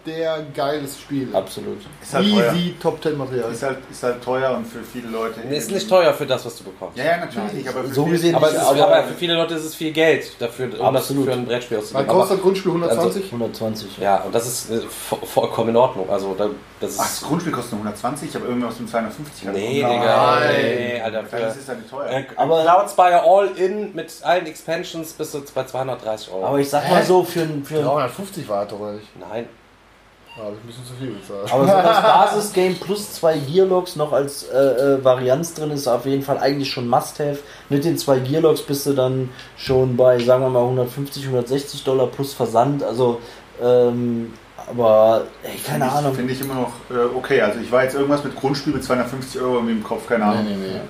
mördergeiles Spiel.
Absolut.
Ist halt teuer.
Easy Top 10 Material.
Ist halt, ist halt teuer und für viele Leute.
Nee, ist nicht teuer für das, was du bekommst.
Ja, ja, natürlich nicht. Aber für
So
viele-
gesehen
Aber, ist,
aber,
aber für viele Leute ist es viel Geld dafür, um
Absolut.
das für ein Brettspiel
Was
auszugeben.
kostet
Aber,
das Grundspiel 120?
120.
ja, und das ist äh, vo- vollkommen in Ordnung. Also, da, das ist.
Ach, das Grundspiel kostet nur 120, aber irgendwas mit 250.
Nee,
Nein.
Digga. Nee, Alter.
Das
Für,
ist ja nicht teuer.
äh,
Aber-
Cloud Spire All-In mit allen Expansions bist du bei 230 Euro.
Aber ich sag mal so, für, ein- für, ein-
350 war das doch oder nicht?
Nein.
Habe ich ein bisschen zu viel bezahlt.
aber so das Basisgame plus zwei Gearlocks noch als äh, äh, Varianz drin ist auf jeden Fall eigentlich schon Must-Have. Mit den zwei Gearlocks bist du dann schon bei, sagen wir mal, 150, 160 Dollar plus Versand. Also, ähm, aber, ey, keine
Finde ich-
Ahnung.
Finde ich immer noch äh, okay. Also ich war jetzt irgendwas mit Grundspiel mit 250 Euro irgendwie im Kopf, keine Ahnung.
Nee, nee, nee.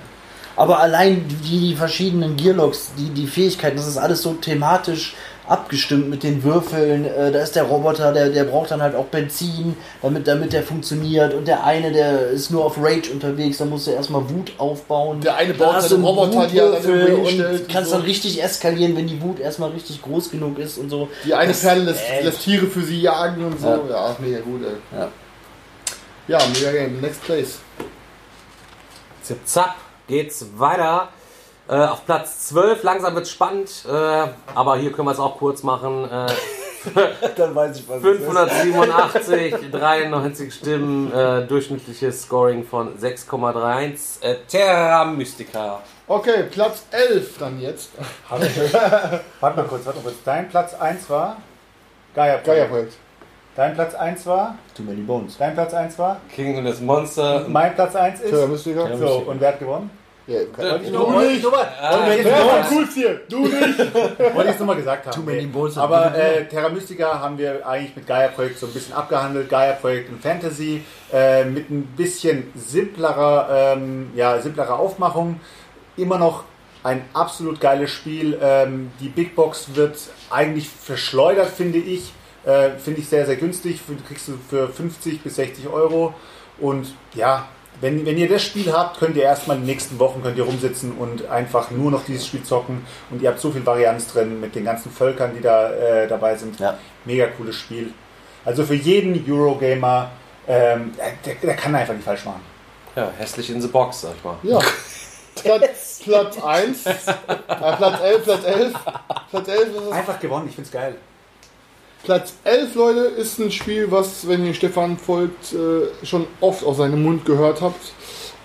Aber allein die, die verschiedenen Gearlocks, die, die Fähigkeiten, das ist alles so thematisch abgestimmt mit den Würfeln. Äh, da ist der Roboter, der, der braucht dann halt auch Benzin, damit, damit der funktioniert. Und der eine, der ist nur auf Rage unterwegs, da muss er erstmal Wut aufbauen.
Der eine baut
hast
seine
du einen
Roboter, die er dann
und
hinstellt und
kannst
so.
dann richtig eskalieren, wenn die Wut erstmal richtig groß genug ist und so.
Die eine
Das-
Perle lässt,
ey.
lässt Tiere für sie jagen und so.
Ja.
Ja, mega gut, ey.
Ja.
Ja, mega Game. Next place.
Zip zap geht's weiter. Äh, auf Platz 12, langsam wird's spannend, äh, aber hier können wir es auch kurz machen. Äh,
Dann weiß ich, was
587, 93 Stimmen, äh, durchschnittliches Scoring von 6,31. Äh, Terra Mystica.
Okay, Platz 11 dann jetzt.
Warte mal kurz, warte mal kurz. Dein Platz 1 war? Gaia
Geierprojekt.
Dein Platz 1 war?
Too many bones.
Dein Platz 1 war?
King und das Monster.
Mein Platz 1
Terra
ist?
Mystica.
Ja.
So, und wer hat gewonnen?
Ja,
Du
Du nicht!
Ah,
Wer war cool hier? Du nicht!
Wollte ich es nochmal gesagt haben.
Too many.
Aber äh, Terra Mystica haben wir eigentlich mit Gaia-Projekt so ein bisschen abgehandelt. Gaia-Projekt in Fantasy äh, mit ein bisschen simplerer, ähm, ja, simplerer Aufmachung. Immer noch ein absolut geiles Spiel. Ähm, die Big Box wird eigentlich verschleudert, finde ich. Äh, finde ich sehr, sehr günstig. Du kriegst du für 50 bis 60 Euro. Und ja, wenn, wenn ihr das Spiel habt, könnt ihr erstmal in den nächsten Wochen könnt ihr rumsitzen und einfach nur noch dieses Spiel zocken. Und ihr habt so viel Varianz drin mit den ganzen Völkern, die da äh, dabei sind.
Ja.
Mega cooles Spiel. Also für jeden Eurogamer, ähm, der, der kann einfach nicht falsch machen.
Ja, hässlich in the box, sag ich mal.
Ja. Platz, Platz 1. Äh, Platz 11, Platz 11. Platz 11 ist es.
Einfach gewonnen, ich find's geil.
Platz 11, Leute, ist ein Spiel, was, wenn ihr Stefan folgt, äh, schon oft aus seinem Mund gehört habt.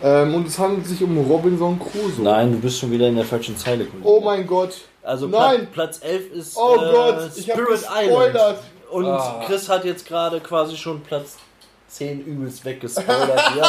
Ähm, und es handelt sich um Robinson Crusoe.
Nein, du bist schon wieder in der falschen Zeile. Kollege.
Oh mein Gott.
Also
Nein.
Platz, Platz 11 ist
Oh
äh,
Gott, ich hab
Spirit
gespoilert.
Island. Und
Ah.
Chris hat jetzt gerade quasi schon Platz 10 übelst weggespoilert hier.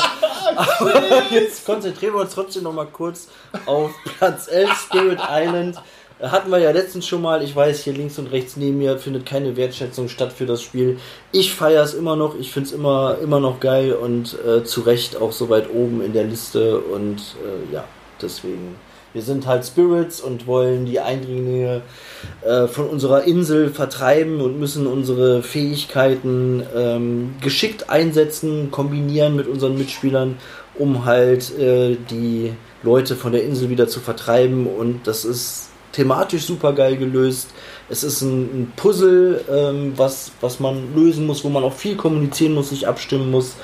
Aber jetzt konzentrieren wir uns trotzdem noch mal kurz auf Platz 11 Spirit Island. Hatten wir ja letztens schon mal, ich weiß, hier links und rechts neben mir findet keine Wertschätzung statt für das Spiel. Ich feiere es immer noch, ich finde es immer, immer noch geil und äh, zu Recht auch so weit oben in der Liste und äh, ja, deswegen. Wir sind halt Spirits und wollen die Eindringlinge äh, von unserer Insel vertreiben und müssen unsere Fähigkeiten ähm, geschickt einsetzen, kombinieren mit unseren Mitspielern, um halt äh, die Leute von der Insel wieder zu vertreiben. Und das ist thematisch super geil gelöst. Es ist ein, ein Puzzle, ähm, was, was man lösen muss, wo man auch viel kommunizieren muss, sich abstimmen muss.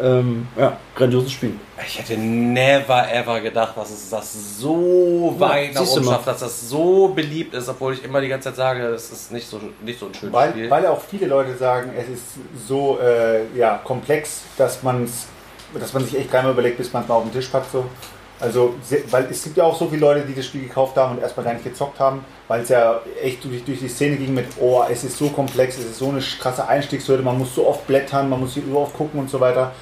Ähm, ja, grandioses Spiel.
Ich hätte never ever gedacht, dass es das so weit nach
siehst du
oben schafft, dass das so beliebt ist, obwohl ich immer die ganze Zeit sage, es ist nicht so, nicht so ein schönes
Weil,
Spiel.
weil auch viele Leute sagen, es ist so äh, ja, komplex, dass, man's, dass man sich echt dreimal überlegt, bis man es mal auf den Tisch packt. So. Also, weil es gibt ja auch so viele Leute, die das Spiel gekauft haben und erstmal gar nicht gezockt haben, weil es ja echt durch, durch die Szene ging mit, oh, es ist so komplex, es ist so eine krasse Einstiegshürde, man muss so oft blättern, man muss so oft gucken und so weiter.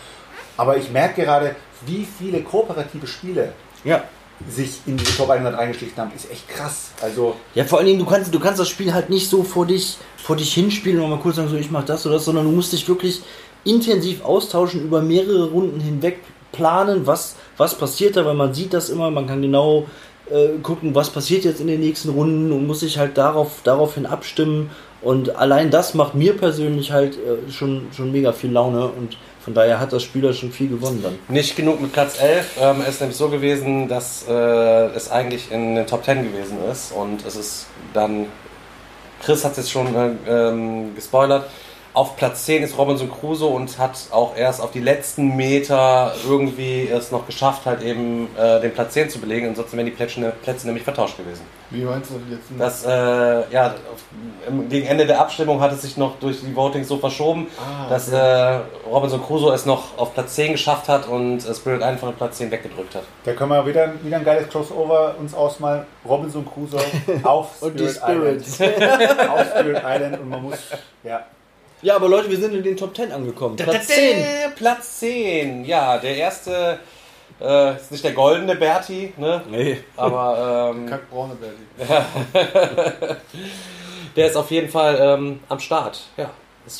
Aber ich merke gerade, wie viele kooperative Spiele
Ja.
sich in diese Top 100 reingeschlichen haben, ist echt krass. Also,
Ja, vor allen Dingen, du kannst, du kannst das Spiel halt nicht so vor dich, vor dich hinspielen und mal kurz sagen, so ich mach das oder das, sondern du musst dich wirklich intensiv austauschen, über mehrere Runden hinweg planen, was, was passiert da, weil man sieht das immer, man kann genau äh, gucken, was passiert jetzt in den nächsten Runden und muss sich halt darauf, daraufhin abstimmen. Und allein das macht mir persönlich halt äh, schon, schon mega viel Laune und von daher hat das Spiel da schon viel gewonnen dann.
Nicht genug mit Platz 11. Ähm, es ist nämlich so gewesen, dass äh, es eigentlich in den Top 10 gewesen ist. Und es ist dann, Chris hat es jetzt schon äh, ähm, gespoilert, auf Platz 10 ist Robinson Crusoe und hat auch erst auf die letzten Meter irgendwie es noch geschafft, halt eben äh, den Platz 10 zu belegen. Ansonsten wären die Plätze, Plätze nämlich vertauscht gewesen.
Wie meinst du die letzten?
Das, äh, ja, gegen Ende der Abstimmung hat es sich noch durch die Votings so verschoben,
Ah,
dass äh, Robinson Crusoe es noch auf Platz 10 geschafft hat und Spirit einfach den Platz 10 weggedrückt hat.
Da können wir wieder, wieder ein geiles Crossover uns ausmalen. Robinson Crusoe auf
Und die
Spirit
Spirits.
Island. auf Spirit Island und man muss, ja.
Ja, aber Leute, wir sind in den Top 10 angekommen. Platz 10.
Platz 10. Ja, der erste, äh, ist nicht der goldene Berti, ne?
Nee.
Aber ähm,
Kackbraune Berti.
der ist auf jeden Fall ähm, am Start. Ja.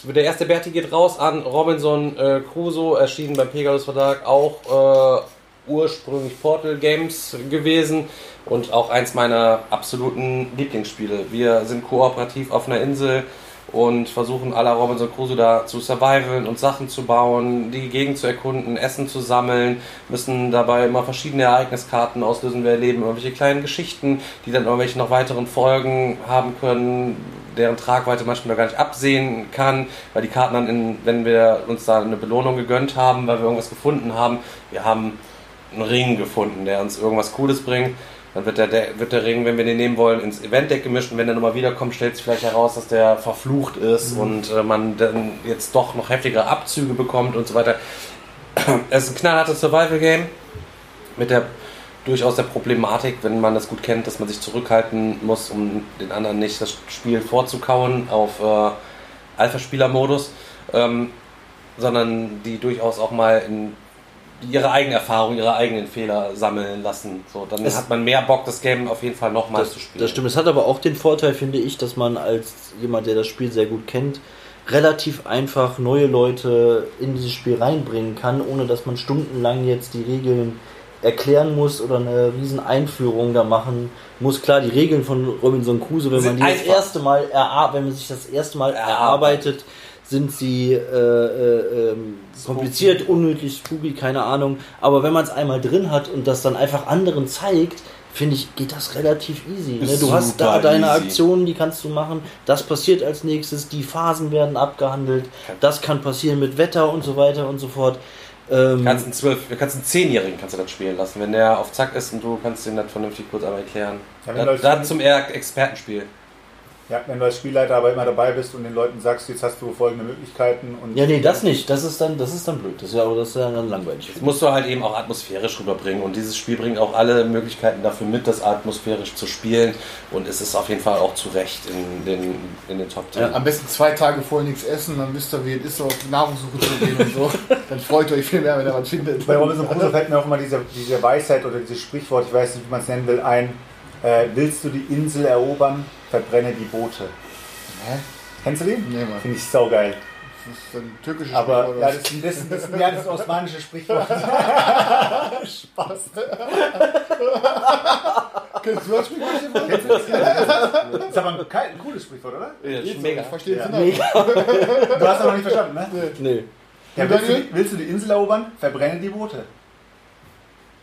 Der erste Berti geht raus an Robinson äh, Crusoe, erschienen beim Pegasus Verlag, auch äh, ursprünglich Portal Games gewesen und auch eins meiner absoluten Lieblingsspiele. Wir sind kooperativ auf einer Insel und versuchen aller Robinson Crusoe da zu survivalen und Sachen zu bauen, die Gegend zu erkunden, Essen zu sammeln, müssen dabei immer verschiedene Ereigniskarten auslösen. Wir erleben irgendwelche kleinen Geschichten, die dann irgendwelche noch weiteren Folgen haben können, deren Tragweite manchmal gar nicht absehen kann, weil die Karten dann, in, wenn wir uns da eine Belohnung gegönnt haben, weil wir irgendwas gefunden haben, wir haben einen Ring gefunden, der uns irgendwas Cooles bringt. Dann wird der, der, wird der Ring, wenn wir den nehmen wollen, ins Eventdeck gemischt und wenn der nochmal wiederkommt, stellt sich vielleicht heraus, dass der verflucht ist und äh, man dann jetzt doch noch heftigere Abzüge bekommt und so weiter. Es ist ein knallhartes Survival-Game mit der durchaus der Problematik, wenn man das gut kennt, dass man sich zurückhalten muss, um den anderen nicht das Spiel vorzukauen auf äh, Alpha-Spieler-Modus, ähm, sondern die durchaus auch mal in ihre eigene Erfahrung, ihre eigenen Fehler sammeln lassen. So, dann
Es-
hat man mehr Bock, das Game auf jeden Fall nochmal zu spielen.
das stimmt. Es hat aber auch den Vorteil, finde ich, dass man als jemand, der das Spiel sehr gut kennt, relativ einfach neue Leute in dieses Spiel reinbringen kann, ohne dass man stundenlang jetzt die Regeln erklären muss oder eine riesen Einführung da machen muss. Klar, die Regeln von Robinson Crusoe, wenn man die das erste Mal erarbeitet, wenn man sich das erste Mal
Erarbeitet.
Sind sie äh, äh, ähm, kompliziert, unnötig, spooky, keine Ahnung. Aber wenn man es einmal drin hat und das dann einfach anderen zeigt, finde ich, geht das relativ easy. Ne? Du hast da deine
easy.
Aktionen, die kannst du machen. Das passiert als nächstes. Die Phasen werden abgehandelt. Das kann passieren mit Wetter und so weiter und so fort. Ähm,
Du kannst einen zwölf, du kannst einen Zehnjährigen kannst du das spielen lassen, wenn der auf Zack ist und du kannst den das vernünftig kurz einmal erklären. Das,
Leute-
das zum eher Expertenspiel.
Ja, wenn du als Spielleiter aber immer dabei bist und den Leuten sagst, jetzt hast du folgende Möglichkeiten und
Ja, nee, das nicht. Das ist dann, das ist dann blöd. Das ist ja, das ist ja dann langweilig.
Das musst du halt eben auch atmosphärisch rüberbringen. Und dieses Spiel bringt auch alle Möglichkeiten dafür mit, das atmosphärisch zu spielen. Und es ist auf jeden Fall auch zu Recht in den, in den Top 10.
Am besten zwei Tage vorher nichts essen, dann wisst ihr, wie es ist, auf Nahrungssuche zu gehen und so. Dann freut ihr euch viel mehr, wenn ihr was findet.
Bei Robinson Crusoe fällt mir auch immer diese, diese Weisheit oder dieses Sprichwort, ich weiß nicht, wie man es nennen will, ein, äh, willst du die Insel erobern, verbrenne die Boote.
Hä?
Kennst du den?
Nee, Mann.
Finde ich saugeil.
Das ist ein türkisches
Aber
Sprichwort,
ja,
oder
das, ist- das, ist- das, ja, das ist das osmanische Sprichwort. Spaß.
was? Kennst du das Sprichwort?
Das ist aber ein, cooles Sprichwort, oder?
Ja, das ist
Ich
mega.
verstehe
Ja.
es nicht.
Du hast das noch nicht verstanden, ne?
Nee.
Ja, willst, du willst du die Insel erobern? Verbrenne die Boote.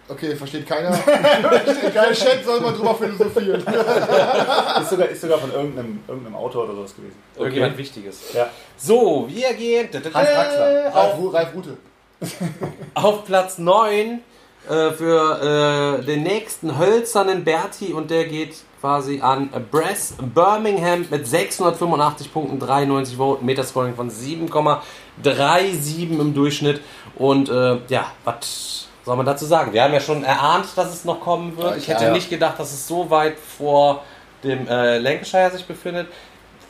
Okay, versteht keiner. versteht kein Chat, soll man drüber philosophieren.
Ist sogar, ist sogar von irgendeinem, irgendeinem Autor oder sowas gewesen.
Irgendjemand Wichtiges.
Ja.
So, wir gehen
Hans Draxler.
Ralf, Ralf Rute.
auf Platz 9 äh, für äh, den nächsten hölzernen Berti und der geht quasi an Bress Birmingham mit 685 Punkten, 93 Vote, Metascoring von 7,37 im Durchschnitt und äh, ja, was soll man dazu sagen? Wir haben ja schon erahnt, dass es noch kommen wird. Ich hätte
Ja, ja.
nicht gedacht, dass es so weit vor dem äh, Lancashire sich befindet.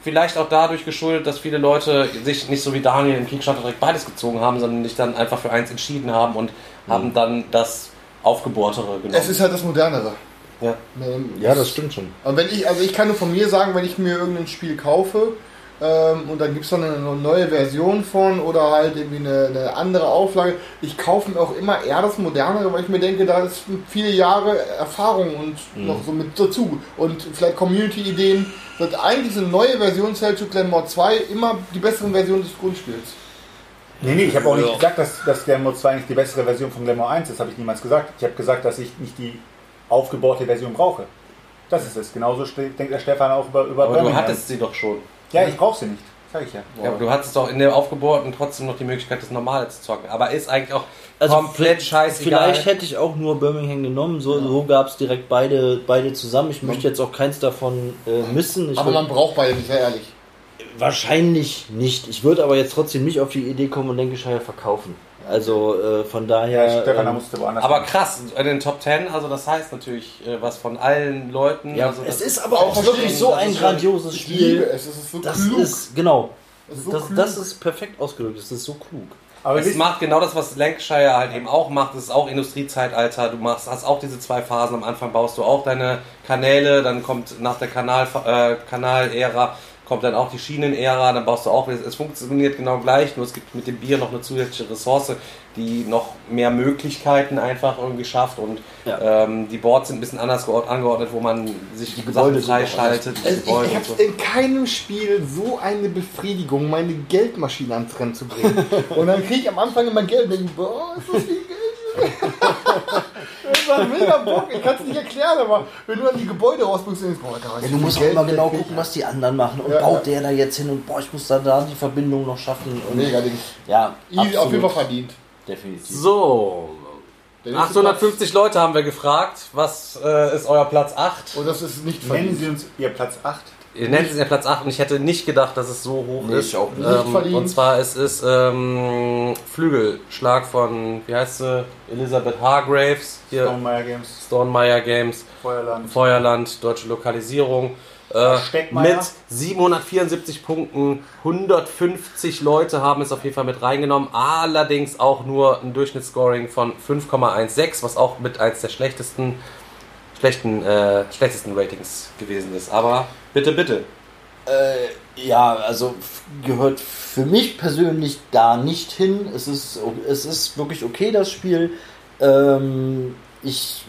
Vielleicht auch dadurch geschuldet, dass viele Leute sich nicht so wie Daniel im Kickstarter direkt beides gezogen haben, sondern sich dann einfach für eins entschieden haben und haben dann das Aufgebohrtere genommen.
Es ist halt das Modernere.
ja.
Ähm,
Ja, das stimmt schon.
Aber wenn ich, also ich kann nur von mir sagen, wenn ich mir irgendein Spiel kaufe ähm, und dann gibt es dann eine neue Version von oder halt irgendwie eine, eine andere Auflage, ich kaufe mir auch immer eher das Modernere, weil ich mir denke, da ist viele Jahre Erfahrung und noch so mit dazu und vielleicht Community-Ideen. Wird eigentlich diese neue Version to Glenmore 2 immer die bessere Version des Grundspiels.
Nee, nee, ich habe auch nicht gesagt, dass, dass Glamour 2 nicht die bessere Version von Glamour 1 ist, habe ich niemals gesagt. Ich habe gesagt, dass ich nicht die aufgebohrte Version brauche. Das ist es. Genauso denkt der Stefan auch über, über
Aber du
Birmingham.
hattest sie doch schon.
Ja, ich brauche sie nicht. Sag ich ja.
Ja, aber du hattest doch in der Aufgebohrten trotzdem noch die Möglichkeit, das Normale zu zocken. Aber ist eigentlich auch
Also
komplett scheißegal.
Vielleicht hätte ich auch nur Birmingham genommen. So, so gab es direkt beide, beide zusammen. Ich möchte jetzt auch keins davon äh, missen. Ich
Aber man braucht beide nicht, sehr ehrlich.
wahrscheinlich nicht. Ich würde aber jetzt trotzdem nicht auf die Idee kommen und Lancashire verkaufen. Also äh, von daher.
Ja, Stefan, da
ähm,
musste woanders
aber krass, in den Top 10, also das heißt natürlich äh, was von allen Leuten.
ja,
also
es ist aber auch wirklich so ein grandioses
liebe
Spiel.
es, es ist so
Das
klug.
ist genau.
Es ist so
Das,
klug.
das ist perfekt ausgedrückt. Das ist so klug.
Aber
Es macht genau das, was Lancashire halt eben auch macht. Es ist auch Industriezeitalter. Du machst, hast auch diese zwei Phasen. Am Anfang baust du auch deine Kanäle, dann kommt nach der Kanal, äh, Kanalära kommt dann auch die Schienenära, dann baust du auch wieder. Es funktioniert genau gleich, nur es gibt mit dem Bier noch eine zusätzliche Ressource, die noch mehr Möglichkeiten einfach irgendwie schafft. Und
Ja.
ähm, die Boards sind ein bisschen anders geord- angeordnet, wo man sich die
Gebäude
freischaltet.
Also ich ich
und so.
habe in keinem Spiel so eine Befriedigung, meine Geldmaschine ans Rennen zu bringen. Und dann kriege ich am Anfang immer Geld und denke, boah, ist das viel Geld. Das war mega Bock, ich kann es nicht erklären, aber wenn du dann die Gebäude rausbringst, denkst du, boah, da
Ja, du musst auch immer genau gucken, was die anderen machen. Und
Ja,
baut
ja.
der da jetzt hin und boah, ich muss da, da die Verbindung noch schaffen. Und
Mega Ding.
Ja,
Easy, auf jeden Fall
absolut.
verdient.
Definitiv.
So,
Der nächste
850 Leute haben wir gefragt. Was äh, ist euer Platz 8?
Platz- Und das ist nicht
Nennen
verdient.
Sie uns Ihr Platz 8.
Ihr nennt es ja Platz 8 und ich hätte nicht gedacht, dass es so hoch
Nee,
ist.
ich auch nicht.
Ähm,
verdient.
und zwar es ist ähm, Flügelschlag von, wie heißt sie? Elizabeth Hargraves, hier
Stonemeyer Games,
Stonemeyer Games,
Feuerland.
Feuerland, deutsche Lokalisierung. Äh, mit 774 Punkten, 150 Leute haben es auf jeden Fall mit reingenommen, allerdings auch nur ein Durchschnittsscoring von 5,16, was auch mit eins der schlechtesten, schlechten, äh, schlechtesten Ratings gewesen ist. Aber bitte, bitte.
Äh, ja, also gehört für mich persönlich da nicht hin. Es ist, es ist wirklich okay, das Spiel. Ähm, ich,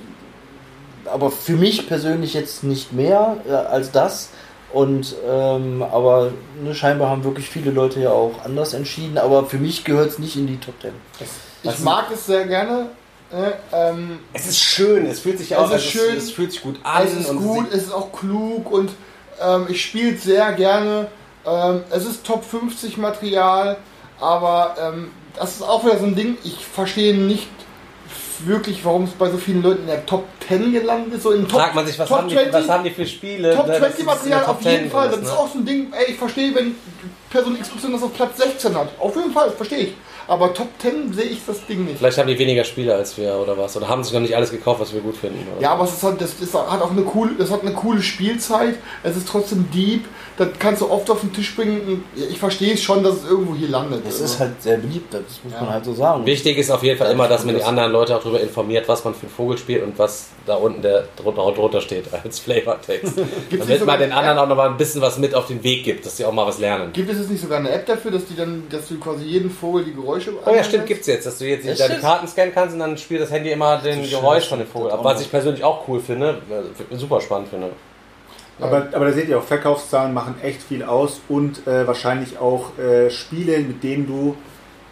aber für mich persönlich jetzt nicht mehr äh, als das. Und ähm, aber ne, scheinbar haben wirklich viele Leute ja auch anders entschieden. Aber für mich gehört es nicht in die Top Ten.
Ich mag es sehr gerne. Äh, ähm,
Es ist schön, es fühlt sich
Es
auch,
ist schön.
es, es fühlt sich gut an.
es ist
und
gut, es ist auch klug und ähm, ich spiele es sehr gerne. Ähm, es ist Top 50 Material, aber ähm, das ist auch wieder so ein Ding, ich verstehe nicht wirklich, warum es bei so vielen Leuten in der Top 10 gelandet ist. So in Top,
Fragt man sich, was,
Top
haben die, was haben die für Spiele?
Top
ne, dass
20
es in
Material
Top
auf jeden
10
Fall.
ist,
Das ist
ne?
auch so ein Ding, ey, ich verstehe, wenn Person XY das auf Platz 16 hat. Auf jeden Fall, verstehe ich. Aber Top 10 sehe ich das Ding nicht.
Vielleicht haben die weniger Spiele als wir oder was. Oder haben sich noch nicht alles gekauft, was wir gut finden. Oder?
Ja, aber es ist halt, das, das hat auch eine coole, das hat eine coole Spielzeit. Es ist trotzdem deep. Das kannst du oft auf den Tisch bringen. Ich verstehe es schon, dass es irgendwo hier landet.
Es
Also.
ist halt sehr beliebt, das muss
Ja.
man halt so sagen.
Wichtig ist auf jeden Fall immer, dass man die anderen Leute auch darüber informiert, was man für ein Vogel spielt und was da unten der drunter, drunter steht als Flavortext. Damit man den anderen auch noch mal ein bisschen was mit auf den Weg gibt, dass sie auch mal was lernen.
Gibt es jetzt nicht sogar eine App dafür, dass die dann, dass du quasi jeden Vogel die Geräusche
Oh ja, stimmt, gibt's jetzt, dass du jetzt deine? Karten scannen kannst und dann spielt das Handy immer den Geräusch von dem Vogel ab. Was ich persönlich auch cool finde, äh, super spannend finde.
Aber, aber da seht ihr auch, Verkaufszahlen machen echt viel aus und äh, wahrscheinlich auch äh, Spiele, mit denen du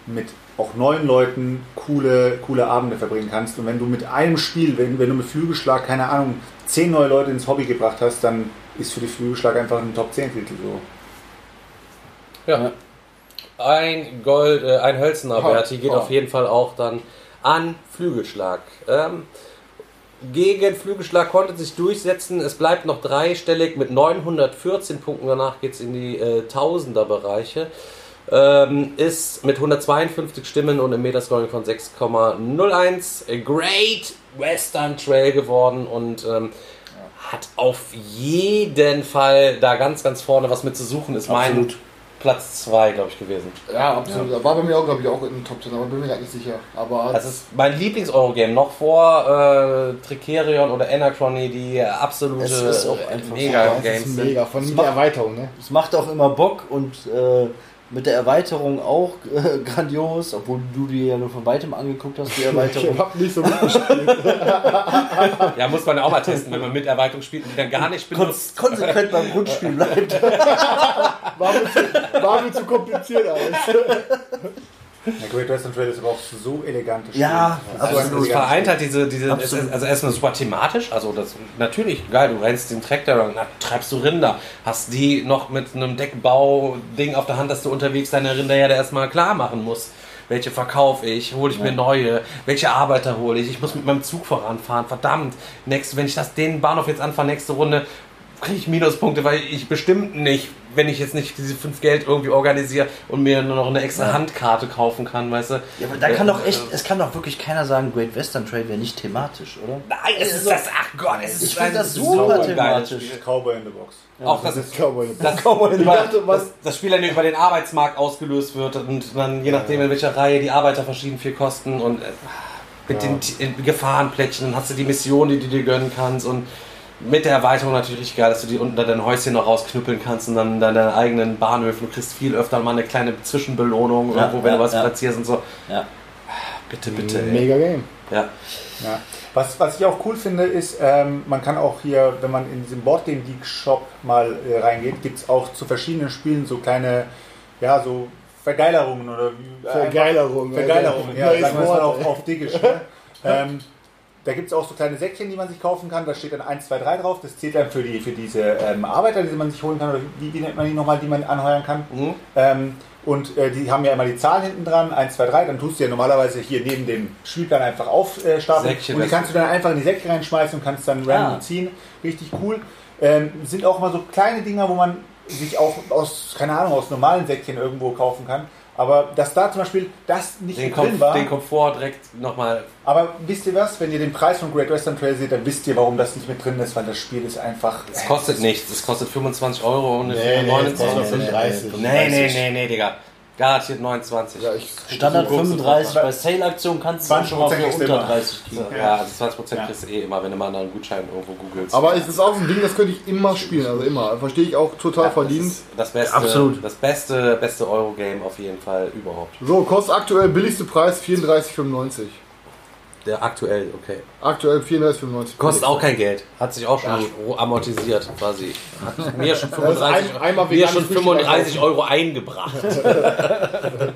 mit auch neuen Leuten coole, coole Abende verbringen kannst. Und wenn du mit einem Spiel, wenn, wenn du mit Flügelschlag, keine Ahnung, zehn neue Leute ins Hobby gebracht hast, dann ist für die Flügelschlag einfach ein Top 10 Titel so.
Ja. Ein Gold, äh, ein Hölzner
Ha,
Berti geht
ha.
auf jeden Fall auch dann an Flügelschlag. Ähm, gegen Flügelschlag konnte sich durchsetzen. Es bleibt noch dreistellig mit 914 Punkten. Danach geht es in die äh, Tausender-Bereiche. Ähm, ist mit 152 Stimmen und im Metascoring von 6,01 a Great Western Trail geworden und ähm, hat auf jeden Fall da ganz, ganz vorne was mit zu suchen. Ist mein
Absolut.
Platz 2, glaube ich, gewesen.
Ja, absolut. War bei mir auch, glaube ich, auch in den Top 10, aber bin mir gar nicht sicher. Aber
Das ist mein Lieblings-Eurogame, noch vor äh, Tricerion oder Anachrony, die absolute
Es ist auch einfach
Mega-Games
das ist
sind.
mega. Von
Das
der
macht-
Erweiterung, ne?
Es macht auch immer Bock und äh, mit der Erweiterung auch äh, grandios, obwohl du dir ja nur von weitem angeguckt hast, die Erweiterung.
Ich hab nicht so mitgespielt.
Ja, muss man ja auch mal testen, wenn man mit Erweiterung spielt und die dann gar nicht benutzt.
Kon konsequent beim Grundspiel bleibt.
War mir zu, war mir zu kompliziert alles.
Der Great Western Trail ist aber auch so elegant.
Ja,
Das ist
Also es vereint halt diese, diese es
Absolut.
ist, also erstmal super thematisch, also das natürlich geil, du rennst den Track da lang, na, treibst du Rinder, hast die noch mit einem Deckbau-Ding auf der Hand, dass du unterwegs deine Rinder ja erstmal klar machen musst. Welche verkaufe ich? Hole ich mir neue? Welche Arbeiter hole ich? Ich muss mit meinem Zug voranfahren. Verdammt. Nächste, wenn ich das den Bahnhof jetzt anfahre, nächste Runde, kriege ich Minuspunkte, weil ich bestimmt nicht, wenn ich jetzt nicht diese fünf Geld irgendwie organisiere und mir nur noch eine extra Handkarte kaufen kann, weißt du?
Ja, aber da kann doch echt, es kann doch wirklich keiner sagen, Great Western Trail wäre nicht thematisch, oder?
Nein, es ist das, ach Gott, es ist
Ich find
ein
das super thematisch.
Cowboy in the Box.
Auch das, ist
Cowboy.
das,
Ich
über,
dachte, was-
das, das Spiel dann über den Arbeitsmarkt ausgelöst wird und dann je nachdem in welcher Reihe die Arbeiter verschieden viel kosten und äh, mit den äh, Gefahrenplättchen, dann hast du die Mission, die du dir gönnen kannst und mit der Erweiterung natürlich richtig geil, dass du die unten da dein Häuschen noch rausknüppeln kannst und dann deine eigenen Bahnhöfe. Du kriegst viel öfter mal eine kleine Zwischenbelohnung
Ja,
irgendwo, wenn
ja,
du was
ja.
platzierst und so.
Ja.
Bitte, bitte. ey.
Mega Game.
Ja.
Ja. Was, was ich auch cool finde, ist, ähm, man kann auch hier, wenn man in diesen Board Game Geek Shop mal äh, reingeht, gibt es auch zu verschiedenen Spielen so kleine, ja, so Vergeilerungen oder wie. äh,
Vergeilerung.
einfach- Vergeilerungen, ja,
Neues
sagen wir es mal auf, auf Dickisch. Ne? ähm, da gibt es auch so kleine Säckchen, die man sich kaufen kann. Da steht dann 1, 2, 3 drauf. Das zählt dann für, die, für diese ähm, Arbeiter, die man sich holen kann. Oder wie, wie nennt man die nochmal, die man anheuern kann?
Mhm.
Ähm, und äh, die haben ja immer die Zahlen hinten dran, 1, 2, 3, dann tust du ja normalerweise hier neben dem Spielplan einfach aufstapeln.
Säckchen,
und die kannst du dann einfach in die Säcke reinschmeißen und kannst dann random
Ah.
ziehen. Richtig cool. Ähm, sind auch mal so kleine Dinger, wo man sich auch aus, keine Ahnung, aus normalen Säckchen irgendwo kaufen kann. Aber dass da zum Beispiel das nicht
Den,
mit drin war.
den Komfort direkt nochmal
aber wisst ihr was? Wenn ihr den Preis von Great Western Trail seht, dann wisst ihr, warum das nicht mit drin ist, weil das Spiel ist einfach.
Es kostet nichts. Es kostet 25 Euro und
Nee, nee, es kostet
29.
35.
Nee, nee, nee, nee, Digga. Garantiert 29.
Ja, ich,
Standard
Du guckst
35,
sofort.
bei Sale-Aktion kannst du schon mal
20%
für unter
immer.
30 kriegen.
ja, also 20%
Ja.
kriegst du eh immer, wenn du mal einen Gutschein irgendwo googelst.
aber es ist auch so ein Ding, das könnte ich immer spielen. Also immer. Verstehe ich auch total
Ja,
verdient.
Das, das beste,
Absolut.
das beste, beste Eurogame auf jeden Fall überhaupt.
So, kostet aktuell billigste Preis 34,95.
Der aktuell, okay.
Aktuell 34,95.
Kostet auch kein Geld. Hat sich auch schon amortisiert quasi. Hat mir schon 35,
ein-
mir schon
Frühstück
35 Euro eingebracht.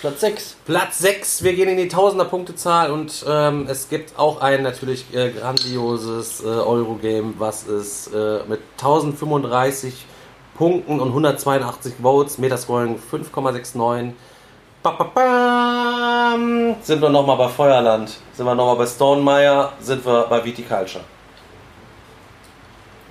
Platz 6.
Platz 6, wir gehen in die Tausender-Punktezahl und ähm, es gibt auch ein natürlich äh, grandioses äh, Eurogame, was ist äh, mit 1035 Punkten und 182 Votes, Metascoring 5,69 ba, ba, bam, sind wir nochmal bei Feuerland, sind wir nochmal bei Stonemeyer, sind wir bei Viticulture.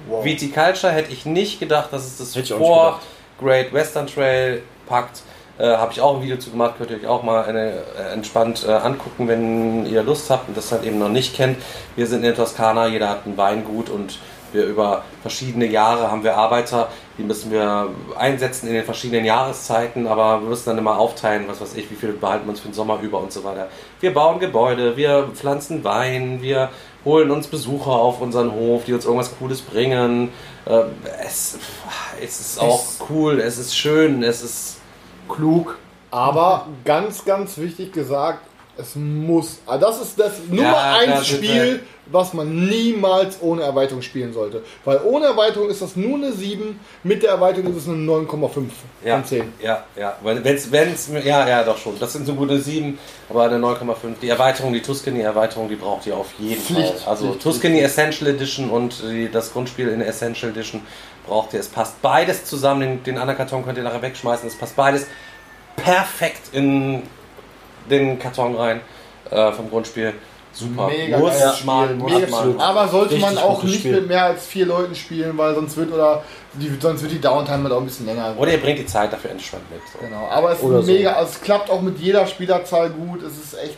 Wow.
Viticulture hätte ich nicht gedacht, dass es das
Hätte
vor. Great Western Trail packt. Äh, Habe ich auch ein Video zu gemacht, könnt ihr euch auch mal eine, äh, entspannt äh, angucken, wenn ihr Lust habt und das halt eben noch nicht kennt. Wir sind in der Toskana, jeder hat ein Weingut und wir über verschiedene Jahre haben wir Arbeiter, die müssen wir einsetzen in den verschiedenen Jahreszeiten, aber wir müssen dann immer aufteilen, was weiß ich, wie viel behalten wir uns für den Sommer über und so weiter. Wir bauen Gebäude, wir pflanzen Wein, wir holen uns Besucher auf unseren Hof, die uns irgendwas Cooles bringen. Äh, es, es ist auch cool, es ist schön, es ist klug.
Aber ganz, ganz wichtig gesagt, es muss. ah, Das ist das Nummer
Ja,
1
das ist,
Spiel, was man niemals ohne Erweiterung spielen sollte. Weil ohne Erweiterung ist das nur eine 7, mit der Erweiterung ist es eine 9,5
Ja,
von 10.
ja, ja. Weil Wenn's, wenn's, ja, ja, doch schon. Das sind so gute 7, aber eine 9,5. Die Erweiterung, die Tuscany-Erweiterung, die braucht ihr auf jeden
Pflicht,
Fall. Also
Pflicht,
Tuscany Essential Edition und die, das Grundspiel in der Essential Edition braucht ihr. Es passt beides zusammen. Den, den anderen Karton könnt ihr nachher wegschmeißen. Es passt beides perfekt in den Karton rein äh, vom Grundspiel. Super.
Mega
muss
geiles
man,
Spiel,
muss
mega
man.
Aber sollte man auch nicht
Spiel.
mit mehr als vier Leuten spielen, weil sonst wird oder die, sonst wird die Downtime halt auch ein bisschen länger.
Oder ihr bringt die Zeit dafür entspannt mit. So.
Genau, aber es
Oder
ist
so.
mega, also es klappt auch mit jeder Spielerzahl gut. Es ist echt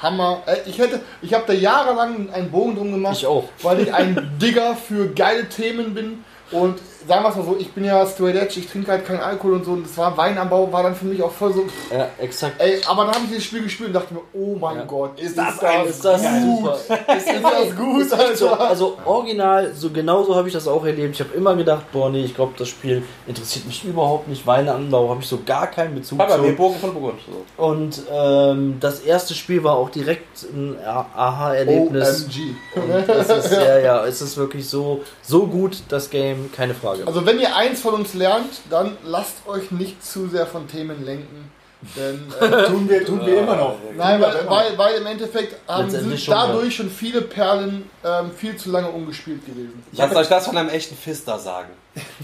Hammer. Äh, Ich hätte, ich habe da jahrelang einen Bogen drum gemacht,
Ich auch.
weil ich ein Digger für geile Themen bin. Und sagen wir es mal so, ich bin ja straight edge, ich trinke halt keinen Alkohol und so. Und das war Weinanbau, war dann für mich auch voll so. pff,
Ja, exakt.
Ey, aber dann habe ich dieses Spiel gespielt und dachte mir, oh mein
Ja.
Gott, ist
das
das,
ein-
Ist das
gut?
super.
Ist das gut,
Ist echt so.
Alter?
Also original, so genauso habe ich das auch erlebt. Ich habe immer gedacht, boah nee, ich glaube, das Spiel interessiert mich überhaupt nicht. Weinanbau habe ich so gar keinen Bezug
Aber wir
zu.
Bogen von Burgund. So.
Und ähm, das erste Spiel war auch direkt ein Aha-Erlebnis.
OMG.
Und es ist, ja, ja, es ist wirklich so, so gut, das Game, keine Frage.
Also wenn ihr eins von uns lernt, dann lasst euch nicht zu sehr von Themen lenken. Denn äh,
Tun wir, tun wir immer noch.
Nein, weil, weil, weil im Endeffekt haben,
Letztendlich
sind
schon,
dadurch schon viele Perlen ähm, viel zu lange ungespielt gewesen.
Lasst euch das von einem echten Fister sagen.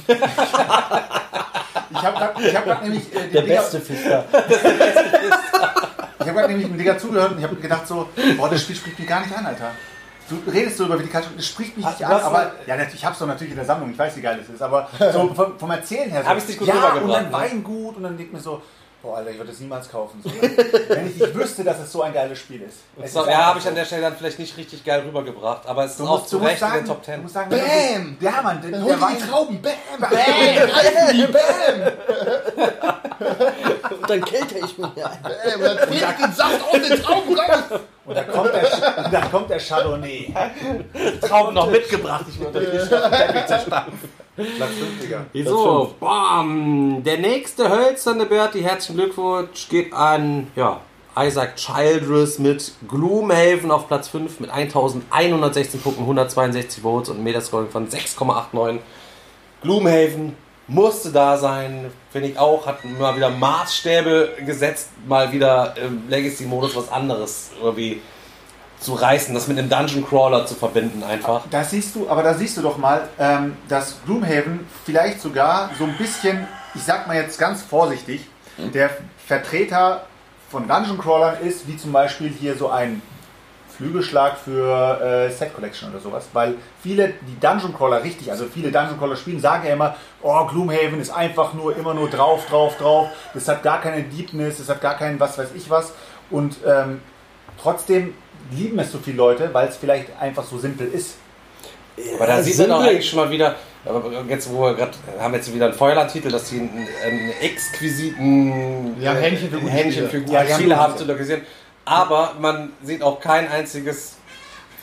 Ich habe gerade ich hab grad nämlich äh,
der
den Digger-
beste Fister.
Ich habe gerade nämlich dem Digger zugehört und ich habe gedacht so, boah, das Spiel spricht mich gar nicht an, Alter. Du redest so über die Karte, das spricht mich
Hast
nicht an, aber ja, ich hab's doch natürlich in der Sammlung, ich weiß, wie geil es ist, aber so vom, vom Erzählen her so,
Hab ich's nicht gut
ja, und dann
ne?
Weingut und dann denkt mir so, boah, Alter, ich würde das niemals kaufen. Ne? Wenn ich nicht wüsste, dass es so ein geiles Spiel ist. Es
So,
ist
ja, habe ich an der Stelle dann vielleicht nicht richtig geil rübergebracht, aber es ist
Du
auch
musst,
zu
du
Recht in
sagen,
den Top
du
10.
musst sagen,
Bam!
Ja, Mann, der, der
die Trauben, bam, bam, bam,
Und dann kälte ich mich ein.
bam, dann trinkt den Saft aus den Trauben raus.
und da kommt der, und da kommt der Chardonnay.
Trauben noch mitgebracht. Ich würde
Platz 5, Digga.
So, bam. Der nächste hölzerne Berti, herzlichen Glückwunsch, geht an ja, Isaac Childress mit Gloomhaven auf Platz 5 mit 1116 Punkten, 162 Votes und einem Metascoring von 6,89. Gloomhaven musste da sein, finde ich auch, hat mal wieder Maßstäbe gesetzt, mal wieder im Legacy-Modus was anderes irgendwie zu reißen, das mit einem Dungeon Crawler zu verbinden einfach.
Da siehst du, aber da siehst du doch mal, ähm, dass Gloomhaven vielleicht sogar so ein bisschen, ich sag mal jetzt ganz vorsichtig, der Vertreter von Dungeon Crawlern ist, wie zum Beispiel hier so ein Flügelschlag für äh, Set Collection oder sowas, weil viele, die Dungeon Crawler richtig, also viele Dungeon Crawler spielen, sagen ja immer, oh, Gloomhaven ist einfach nur immer nur drauf, drauf, drauf, das hat gar keine Deepness, das hat gar keinen was weiß ich was. Und ähm, trotzdem lieben es so viele Leute, weil es vielleicht einfach so simpel ist.
Aber da
Ja,
sieht man doch
simpel.
eigentlich schon mal wieder, aber jetzt wo wir gerade haben jetzt wieder einen Feuerland-Titel, dass die einen, einen exquisiten
Ja, Händchen für gute
Händchen
Spiele.
für gute
Ja,
Spiele haben zu lokalisieren. Aber man sieht auch kein einziges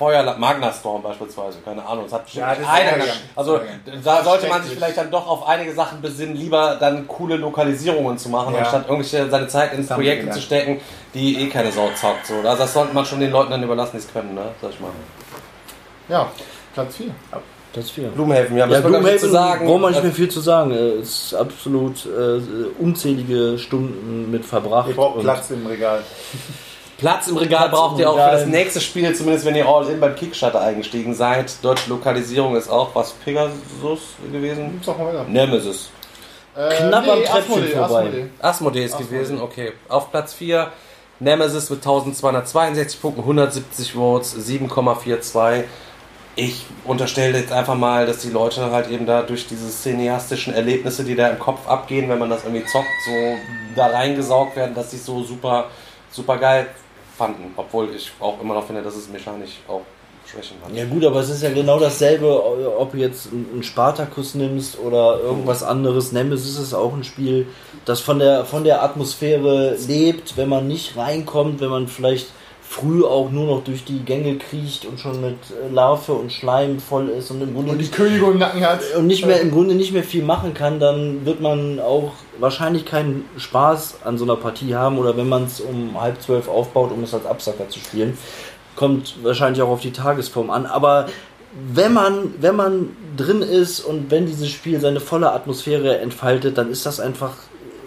Feuerland, Magnastorm beispielsweise, keine Ahnung. Es hat
Ja,
einer gesch- Also da sollte man sich vielleicht dann doch auf einige Sachen besinnen, lieber dann coole Lokalisierungen zu machen,
Ja.
anstatt irgendwelche seine Zeit in
Das haben wir
Projekte zu stecken, die eh keine Sau zockt. So. Also das sollte man schon den Leuten dann überlassen, die es können, ne? Sag ich mal.
Ja, Platz 4.
Das ist viel.
Blumenhelfen, ja,
Ja,
nicht zu sagen.
braucht man nicht
Äh,
mehr viel zu sagen. Es ist absolut äh, unzählige Stunden mit verbracht.
Ihr braucht
und-
Platz im Regal.
Platz im Regal
Platz
braucht
im
ihr auch für
Regal.
das nächste Spiel, zumindest wenn ihr All-In beim Kickstarter eingestiegen seid. Deutsche Lokalisierung ist auch was Pegasus gewesen?
Sag mal weiter.
Nemesis.
Äh,
Knapp am Treppchen
Asmodee,
vorbei.
Asmodee.
Asmodee ist gewesen, okay. Auf Platz 4 Nemesis mit 1262 Punkten, 170 Votes, 7,42. Ich unterstelle jetzt einfach mal, dass die Leute halt eben da durch diese cineastischen Erlebnisse, die da im Kopf abgehen, wenn man das irgendwie zockt, so da reingesaugt werden, dass sie es so super, super geil fanden. Obwohl ich auch immer noch finde, dass es mechanisch auch Schwächen hat.
Ja gut, aber es ist ja genau dasselbe, ob du jetzt einen Spartacus nimmst oder irgendwas anderes. Nemesis ist auch ein Spiel, das von der, von der Atmosphäre lebt, wenn man nicht reinkommt, wenn man vielleicht früh auch nur noch durch die Gänge kriecht und schon mit äh, Larve und Schleim voll ist und im Grunde
Und die Königin im Nacken hat.
und nicht mehr im Grunde nicht mehr viel machen kann, dann wird man auch wahrscheinlich keinen Spaß an so einer Partie haben oder wenn man es um halb zwölf aufbaut, um es als Absacker zu spielen, kommt wahrscheinlich auch auf die Tagesform an. Aber wenn man, wenn man drin ist und wenn dieses Spiel seine volle Atmosphäre entfaltet, dann ist das einfach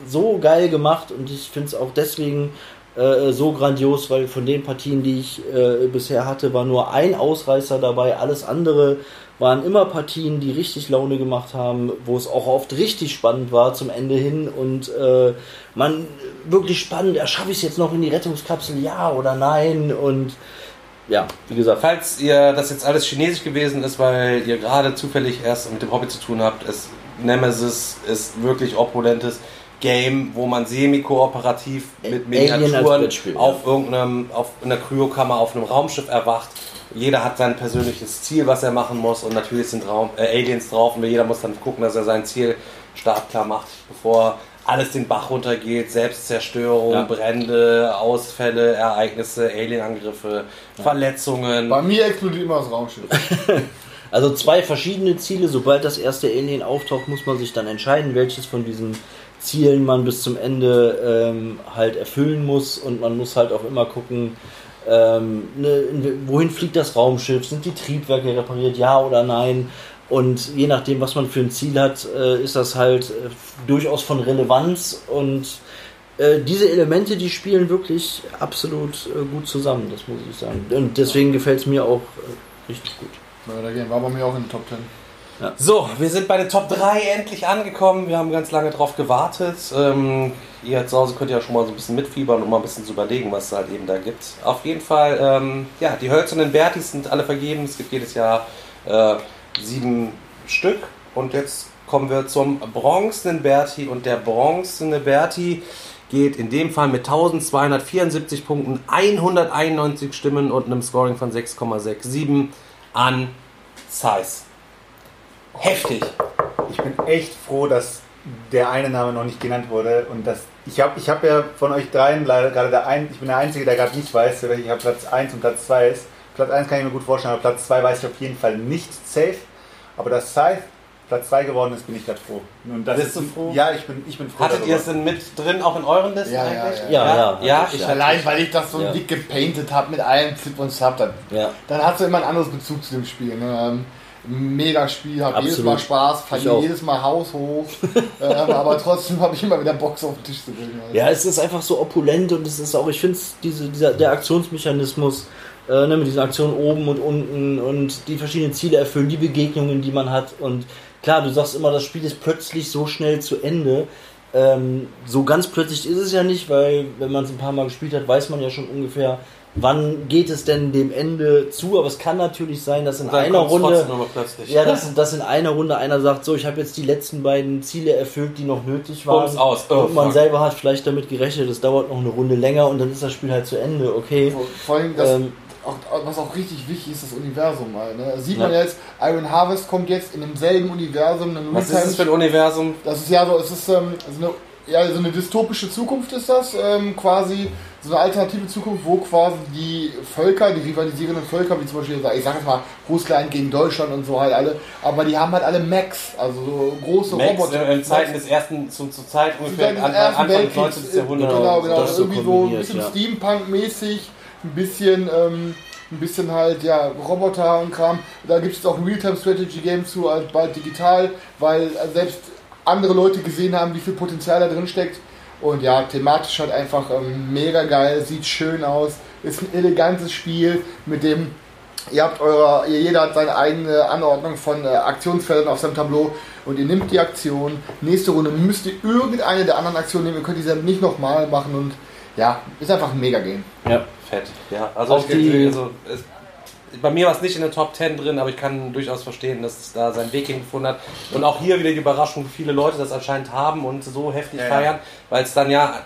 so geil gemacht und ich finde es auch deswegen äh, so grandios, weil von den Partien, die ich äh, bisher hatte, war nur ein Ausreißer dabei. Alles andere waren immer Partien, die richtig Laune gemacht haben, wo es auch oft richtig spannend war zum Ende hin. Und äh, man wirklich spannend, ja, schaffe ich es jetzt noch in die Rettungskapsel, ja oder nein? Und ja, wie gesagt,
Falls ihr das jetzt alles chinesisch gewesen ist, weil ihr gerade zufällig erst mit dem Hobby zu tun habt, ist Nemesis ist wirklich opulentes Game, wo man semi-kooperativ mit Miniaturen auf irgendeinem, auf einer Kryokammer auf einem Raumschiff erwacht. Jeder hat sein persönliches Ziel, was er machen muss und natürlich sind Raum, äh, Aliens drauf und jeder muss dann gucken, dass er sein Ziel startklar macht, bevor alles den Bach runtergeht, Selbstzerstörung,
Ja.
Brände, Ausfälle, Ereignisse, Alienangriffe, Verletzungen.
Bei mir explodiert immer das Raumschiff.
Also zwei verschiedene Ziele. Sobald das erste Alien auftaucht, muss man sich dann entscheiden, welches von diesen Zielen man bis zum Ende ähm, halt erfüllen muss. Und man muss halt auch immer gucken, ähm, ne, in, wohin fliegt das Raumschiff? Sind die Triebwerke repariert, ja oder nein? Und je nachdem, was man für ein Ziel hat, äh, ist das halt äh, durchaus von Relevanz. Und äh, diese Elemente, die spielen wirklich absolut äh, gut zusammen, das muss ich sagen. Und deswegen gefällt es mir auch äh, richtig gut.
War bei mir auch in den Top 10.
So, wir sind bei den Top 3 endlich angekommen. Wir haben ganz lange drauf gewartet. Ähm, ihr zu Hause könnt ja schon mal so ein bisschen mitfiebern und mal ein bisschen zu überlegen, was es halt eben da gibt. Auf jeden Fall, ähm, ja, die hölzernen Bertis sind alle vergeben. Es gibt jedes Jahr äh, sieben Stück. Und jetzt kommen wir zum bronzenen Berti. Und der bronzene Berti geht in dem Fall mit 1274 Punkten, 191 Stimmen und einem Scoring von 6,67 an Zeiss. Heftig.
Ich bin echt froh, dass der eine Name noch nicht genannt wurde und dass ich habe ich hab ja von euch dreien leider gerade der ein, ich bin der einzige, der gerade nicht weiß, welcher Platz 1 und Platz 2 ist. Platz 1 kann ich mir gut vorstellen, aber Platz 2 weiß ich auf jeden Fall nicht safe. Aber dass Scythe Platz 2 geworden ist, bin ich gerade froh. Und das
Bist
ist,
du froh?
Ja, ich bin, ich bin froh.
Hattet ihr
darüber.
es denn mit drin, auch in euren Listen
Ja, ja,
eigentlich?
Ja, ja.
ja,
ich
ich
Allein, weil ich das so
Ja.
dick gepaintet habe mit allem Zip und Sub, dann,
Ja.
dann hast du immer ein anderes Bezug zu dem Spiel. Ne? Mega Spiel, hat jedes. Mal Spaß, verliere jedes Mal Haus hoch. ähm, aber trotzdem habe ich immer wieder Box auf den Tisch zu bringen. Also.
Ja, es ist einfach so opulent und es ist auch, ich finde diese, dieser, der Aktionsmechanismus, äh, ne, mit diesen Aktionen oben und unten und die verschiedenen Ziele erfüllen, die Begegnungen, die man hat. Und klar, du sagst immer, das Spiel ist plötzlich so schnell zu Ende. Ähm, so ganz plötzlich ist es ja nicht, weil wenn man es ein paar Mal gespielt hat, weiß man ja schon ungefähr, wann geht es denn dem Ende zu. Aber es kann natürlich sein, dass in
Dann
einer Runde. Ja, dass, dass in einer Runde einer sagt, so, ich habe jetzt die letzten beiden Ziele erfüllt, die noch nötig waren.
Bums aus. Oh,
und man
fuck.
selber hat vielleicht damit gerechnet, es dauert noch eine Runde länger und dann ist das Spiel halt zu Ende, okay.
Vor- Vor allem, das,
Ähm,
auch, was auch richtig wichtig ist, das Universum mal. Ne? Das sieht
Ja.
man jetzt, Iron Harvest kommt jetzt in demselben Universum.
Was ist das für ein Universum?
Das ist ja so, es ist ähm, so, eine, ja, so eine dystopische Zukunft ist das, ähm, quasi so eine alternative Zukunft, wo quasi die Völker, die rivalisierenden Völker, wie zum Beispiel, ich sag jetzt mal, Russland gegen Deutschland und so halt alle, aber die haben halt alle Mechs, also so große
Max,
Roboter.
äh, in Zeiten des ersten, zu, zur Zeit ungefähr an, Anfang des
Weltkriegs,
19.
äh,
Jahrhunderts.
Genau, genau.
das so
irgendwie so ein bisschen
ja.
Steampunk-mäßig, ein bisschen, ähm, ein bisschen halt, ja, Roboter und Kram. Da gibt es auch ein Realtime-Strategy-Game zu, halt bald digital, weil äh, selbst andere Leute gesehen haben, wie viel Potenzial da drin steckt. Und ja, thematisch halt einfach ähm, mega geil, sieht schön aus, ist ein elegantes Spiel mit dem Ihr habt eure, ihr- jeder hat seine eigene Anordnung von äh, Aktionsfeldern auf seinem Tableau und ihr nimmt die Aktion. Nächste Runde müsst ihr irgendeine der anderen Aktionen nehmen. Ihr könnt diese nicht nochmal machen und ja, ist einfach ein Mega-Game.
Ja.
Fett. Ja, also,
Auch
ich,
die-
also es, bei mir war es nicht in den Top 10 drin, aber ich kann durchaus verstehen, dass es da seinen Weg hingefunden hat. Und auch hier wieder die Überraschung, wie viele Leute das anscheinend haben und so heftig
Ja,
feiern, weil es dann ja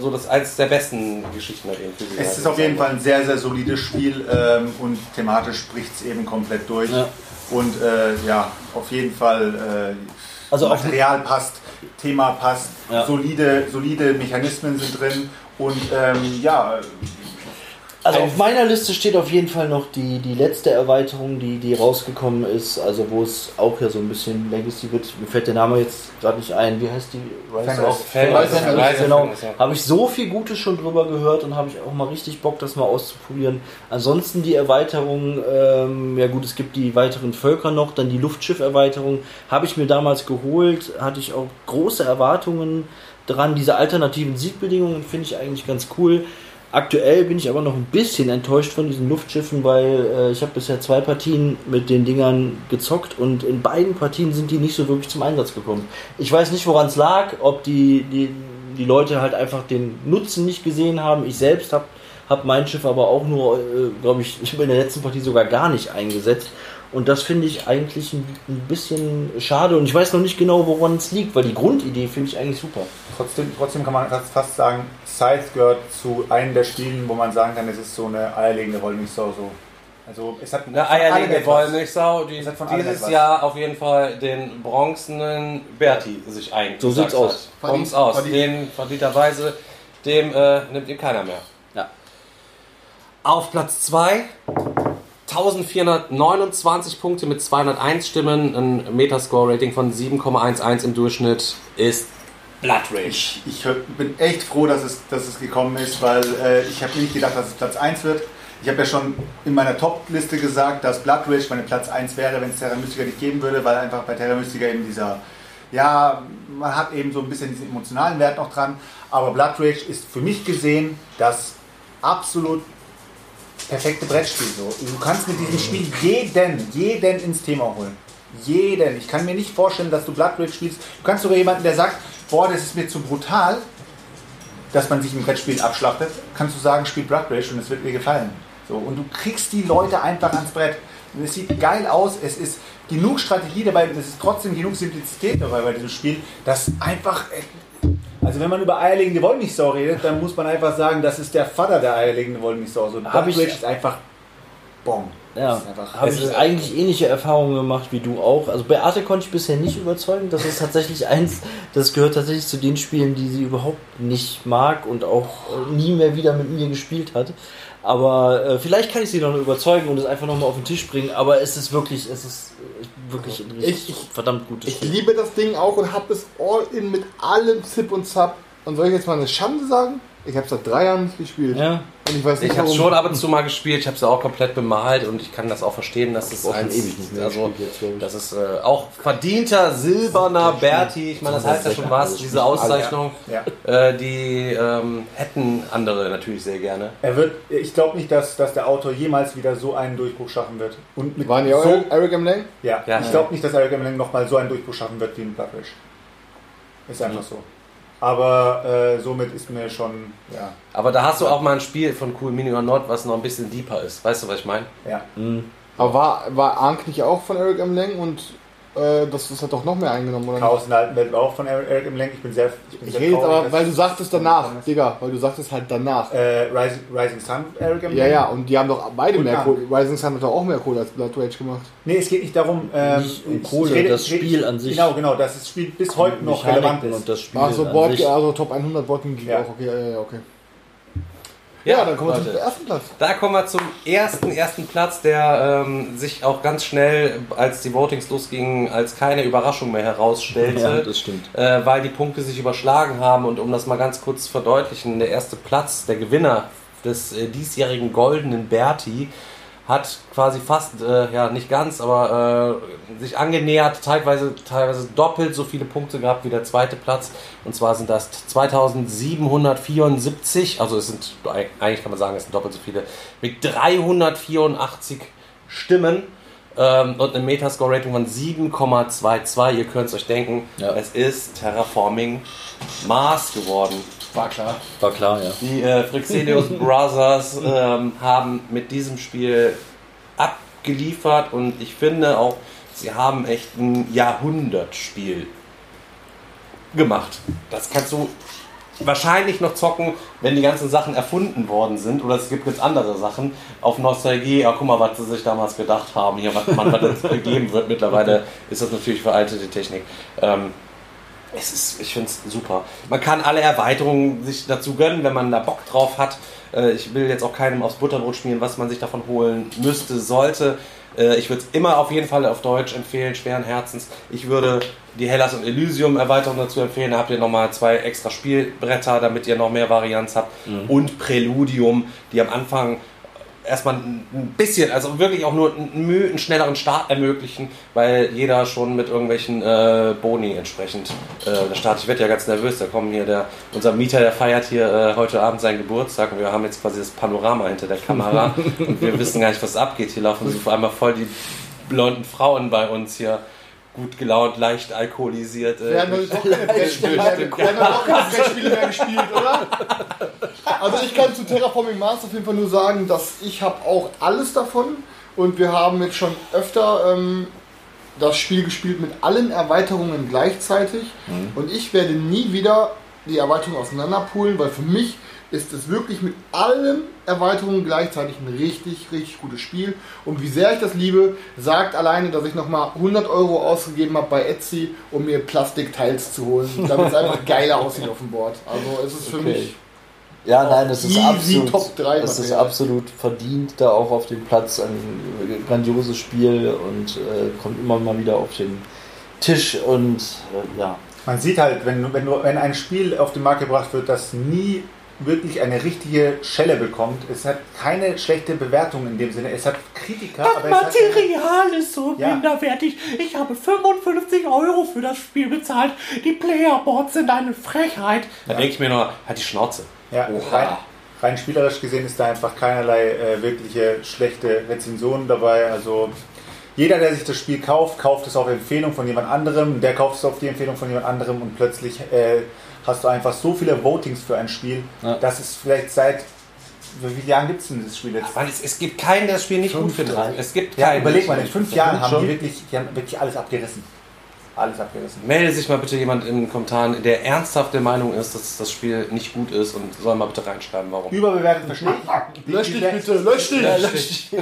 so das eins der besten Geschichten hat eben.
Es ist auf jeden Fall ein sehr, sehr solides Spiel ähm, und thematisch spricht es eben komplett durch.
Ja.
Und äh, ja, auf jeden Fall äh,
Also auch-
Material passt, Thema passt,
Ja.
solide, solide Mechanismen sind drin und ähm, ja,
Also auf meiner Liste steht auf jeden Fall noch die, die letzte Erweiterung, die, die rausgekommen ist, also wo es auch ja so ein bisschen Legacy wird. Mir fällt der Name jetzt gerade nicht ein. Wie heißt die? Rise of- genau. Habe ich so viel Gutes schon drüber gehört und habe ich auch mal richtig Bock, das mal auszuprobieren. Ansonsten die Erweiterung, ähm, ja gut, es gibt die weiteren Völker noch, dann die Luftschifferweiterung habe ich mir damals geholt, hatte ich auch große Erwartungen dran. Diese alternativen Siegbedingungen finde ich eigentlich ganz cool. Aktuell bin ich aber noch ein bisschen enttäuscht von diesen Luftschiffen, weil äh, ich habe bisher zwei Partien mit den Dingern gezockt und in beiden Partien sind die nicht so wirklich zum Einsatz gekommen. Ich weiß nicht, woran es lag, ob die, die, die Leute halt einfach den Nutzen nicht gesehen haben. Ich selbst habe hab mein Schiff aber auch nur, äh, glaube ich, in der letzten Partie sogar gar nicht eingesetzt. Und das finde ich eigentlich ein, ein bisschen schade und ich weiß noch nicht genau, woran es liegt, weil die Grundidee finde ich eigentlich super.
trotzdem, trotzdem kann man fast, sagen, Scythe gehört zu einem der Spielen, wo man sagen kann, es ist so eine eierlegende Wollmilchsau. So. Also es hat
Eine eierlegende. Wollmilchsau, die
hat von
dieses
etwas.
Jahr auf jeden Fall den bronzenen Berti sich eingesagt
So sieht's aus.
Kommt's aus.
verdient.
Den verdienterweise, dem äh, nimmt ihm keiner mehr.
Ja.
Auf Platz 2 1429 Punkte mit 201 Stimmen, ein Metascore-Rating von 7,11 im Durchschnitt ist Blood Rage.
Ich, ich bin echt froh, dass es, dass es gekommen ist, weil äh, ich habe nicht gedacht, dass es Platz 1 wird. Ich habe ja schon in meiner Top-Liste gesagt, dass Blood Rage meine Platz 1 wäre, wenn es Terra Mystica nicht geben würde, weil einfach bei Terra Mystica eben dieser, ja, man hat eben so ein bisschen diesen emotionalen Wert noch dran. Aber Blood Rage ist für mich gesehen das absolut perfekte Brettspiel. So. Du kannst mit diesem Spiel jeden, jeden ins Thema holen. Jeden. Ich kann mir nicht vorstellen, dass du Blood Rage spielst. Du kannst sogar jemanden, der sagt, boah, das ist mir zu brutal, dass man sich im Brettspiel abschlachtet, kannst du sagen, spiel Blood Rage und es wird dir gefallen. So, und du kriegst die Leute einfach ans Brett. Und es sieht geil aus, es ist genug Strategie dabei es ist trotzdem genug Simplizität dabei bei diesem Spiel, dass einfach. Also wenn man über eierlegende Wollmilchsau redet, dann muss man einfach sagen, das ist der Vater der eierlegenden Wollmilchsau. So,
Hab ich-
ist einfach Bon.
Ja,
Das ist einfach-
habe ich eigentlich ähnliche Erfahrungen gemacht wie du auch. Also Beate konnte ich bisher nicht überzeugen. Das ist tatsächlich eins, das gehört tatsächlich zu den Spielen, die sie überhaupt nicht mag und auch äh, nie mehr wieder mit mir gespielt hat. Aber äh, vielleicht kann ich sie noch überzeugen und es einfach nochmal auf den Tisch bringen. Aber es ist wirklich, es ist äh, wirklich ein richtig
Ich- ich-
verdammt gutes
Ich
Spiel.
liebe das Ding auch und habe es all in mit allem Zip und Zap. Und soll ich jetzt mal eine Schande sagen? Ich habe seit drei Jahren nicht gespielt.
Ja.
Und ich weiß nicht,
Ich habe
warum.
schon ab und zu mal gespielt, ich habe es auch komplett bemalt und ich kann das auch verstehen, dass es
Auch schon
eins-
ewig nicht mehr
also,
jetzt,
das ist äh, auch verdienter silberner Berti. Ich meine, das heißt ja schon was, diese Auszeichnung.
Ja.
Äh, die ähm, hätten andere natürlich sehr gerne.
Er wird, ich glaube nicht, dass, dass der Autor jemals wieder so einen Durchbruch schaffen wird. Und mit
Waren die auch
so,
Eric M. Lang?
ja,
Ja.
ich glaube nicht, dass Eric M. Lang nochmal so einen Durchbruch schaffen wird wie in Rage. Ist einfach so. Aber äh, somit ist mir schon, ja,
Aber da hast du auch mal ein Spiel von Cool Mini or Not, was noch ein bisschen deeper ist. Weißt du, was ich meine?
ja.
Aber war, war Arnk nicht auch von Eric M. Lang und äh, das, das hat doch noch mehr eingenommen, oder?
Chaos in der alten Welt war auch von Eric M. Lang. Ich bin sehr, ich bin
Ich
sehr
rede jetzt
traurig,
aber, weil du sagtest danach, Digga, weil du sagtest halt danach.
Äh, Rising, Rising Sun, Eric M.
Ja,
Lang?
ja, und die haben doch beide
Und
mehr. Kohle. Rising Sun hat doch auch mehr Kohle als Blood Rage gemacht.
Nee, es geht nicht darum, ähm,
Nicht um Kohle,
rede-
das
ich rede-
Spiel an sich.
Genau, genau, dass das Spiel bis heute noch relevant ist.
und das Spiel
Ach so,
an
Board,
sich.
also Top 100 Boarding Geek
Ja.
auch, okay, ja, ja, okay. Ja, dann kommen wir
Leute.
zum ersten Platz.
Da kommen wir zum ersten, ersten Platz, der ähm, sich auch ganz schnell, als die Votings losgingen, als keine Überraschung mehr herausstellte.
Ja, das stimmt.
Äh, weil die Punkte sich überschlagen haben. Und um das mal ganz kurz zu verdeutlichen, der erste Platz, der Gewinner des äh, diesjährigen goldenen Berti, hat quasi fast, äh, ja nicht ganz, aber äh, sich angenähert, teilweise, teilweise doppelt so viele Punkte gehabt wie der zweite Platz. Und zwar sind das 2774, also es sind, eigentlich kann man sagen, es sind doppelt so viele, mit 384 Stimmen ähm, und eine Metascore-Rating von 7,22. Ihr könnt es euch denken,
Ja.
es ist Terraforming Mars geworden.
War klar.
War klar, ja.
Die äh, Frixelius Brothers ähm, haben mit diesem Spiel abgeliefert und ich finde auch, sie haben echt ein Jahrhundertspiel gemacht. Das kannst du wahrscheinlich noch zocken, wenn die ganzen Sachen erfunden worden sind. Oder es gibt jetzt andere Sachen auf Nostalgie. Ja, guck mal, was sie sich damals gedacht haben. Hier, was man was gegeben wird. Mittlerweile ist das natürlich veraltete Technik. Ähm, es ist, ich finde es super. Man kann alle Erweiterungen sich dazu gönnen, wenn man da Bock drauf hat. Äh, Ich will jetzt auch keinem aufs Butterbrot spielen, was man sich davon holen müsste, sollte. Äh, Ich würde es immer auf jeden Fall auf Deutsch empfehlen, schweren Herzens. Ich würde die Hellas und Elysium Erweiterung dazu empfehlen. Da habt ihr nochmal zwei extra Spielbretter, damit ihr noch mehr Varianz habt. Und Präludium, die am Anfang erstmal ein bisschen, also wirklich auch nur einen, Mühe, einen schnelleren Start ermöglichen, weil jeder schon mit irgendwelchen äh, Boni entsprechend äh, der Start. Ich werde ja ganz nervös, da kommen hier der, unser Mieter, der feiert hier äh, heute Abend seinen Geburtstag und wir haben jetzt quasi das Panorama hinter der Kamera und wir wissen gar nicht, was abgeht. Hier laufen so vor allem voll die blonden Frauen bei uns hier. Gut gelaunt, leicht alkoholisiert. Äh,
Wir haben doch keine Brettspiele mehr, gespielt, oder? Also ich kann zu Terraforming Mars auf jeden Fall nur sagen, dass ich habe auch alles davon und wir haben jetzt schon öfter ähm, das Spiel gespielt mit allen Erweiterungen gleichzeitig und ich werde nie wieder die Erweiterung auseinanderpoolen, weil für mich ist es wirklich mit allen Erweiterungen gleichzeitig ein richtig, richtig gutes Spiel. Und wie sehr ich das liebe, sagt alleine, dass ich nochmal 100 Euro ausgegeben habe bei Etsy, um mir Plastikteils zu holen, damit es einfach geiler aussieht auf dem Board. Also es ist für
Okay.
mich
Ja, nein, es ist absolut,
Top 3
es ist absolut verdient, da auch auf dem Platz ein grandioses Spiel und äh, kommt immer mal wieder auf den Tisch und äh, ja.
Man sieht halt, wenn, wenn, du, wenn ein Spiel auf den Markt gebracht wird, das nie wirklich eine richtige Schelle bekommt, es hat keine schlechte Bewertung in dem Sinne, es hat Kritiker, aber es hat
Material ist so
Ja.
minderwertig. Ich habe 55 Euro für das Spiel bezahlt. Die Playerboards sind eine Frechheit.
Da denke ich mir nur, halt die Schnauze.
Ja,
Oha.
rein, rein spielerisch gesehen ist da einfach keinerlei äh, wirkliche schlechte Rezensionen dabei. Also jeder, der sich das Spiel kauft, kauft es auf Empfehlung von jemand anderem, der kauft es auf die Empfehlung von jemand anderem und plötzlich äh, hast du einfach so viele Votings für ein Spiel,
Ja.
dass es vielleicht seit wie vielen Jahren gibt es denn das Spiel jetzt?
Mann, es, es gibt keinen, der das Spiel nicht gut findet. Es gibt
Ja,
keinen.
überleg mal, in fünf Jahren haben
schon.
die wirklich, die haben wirklich alles abgerissen. Alles abgerissen.
Melde sich mal bitte jemand in den Kommentaren, der ernsthaft der Meinung ist, dass das Spiel nicht gut ist und soll mal bitte reinschreiben, warum.
Überbewertet verstehe ich.
Lösch dich bitte, lösch dich!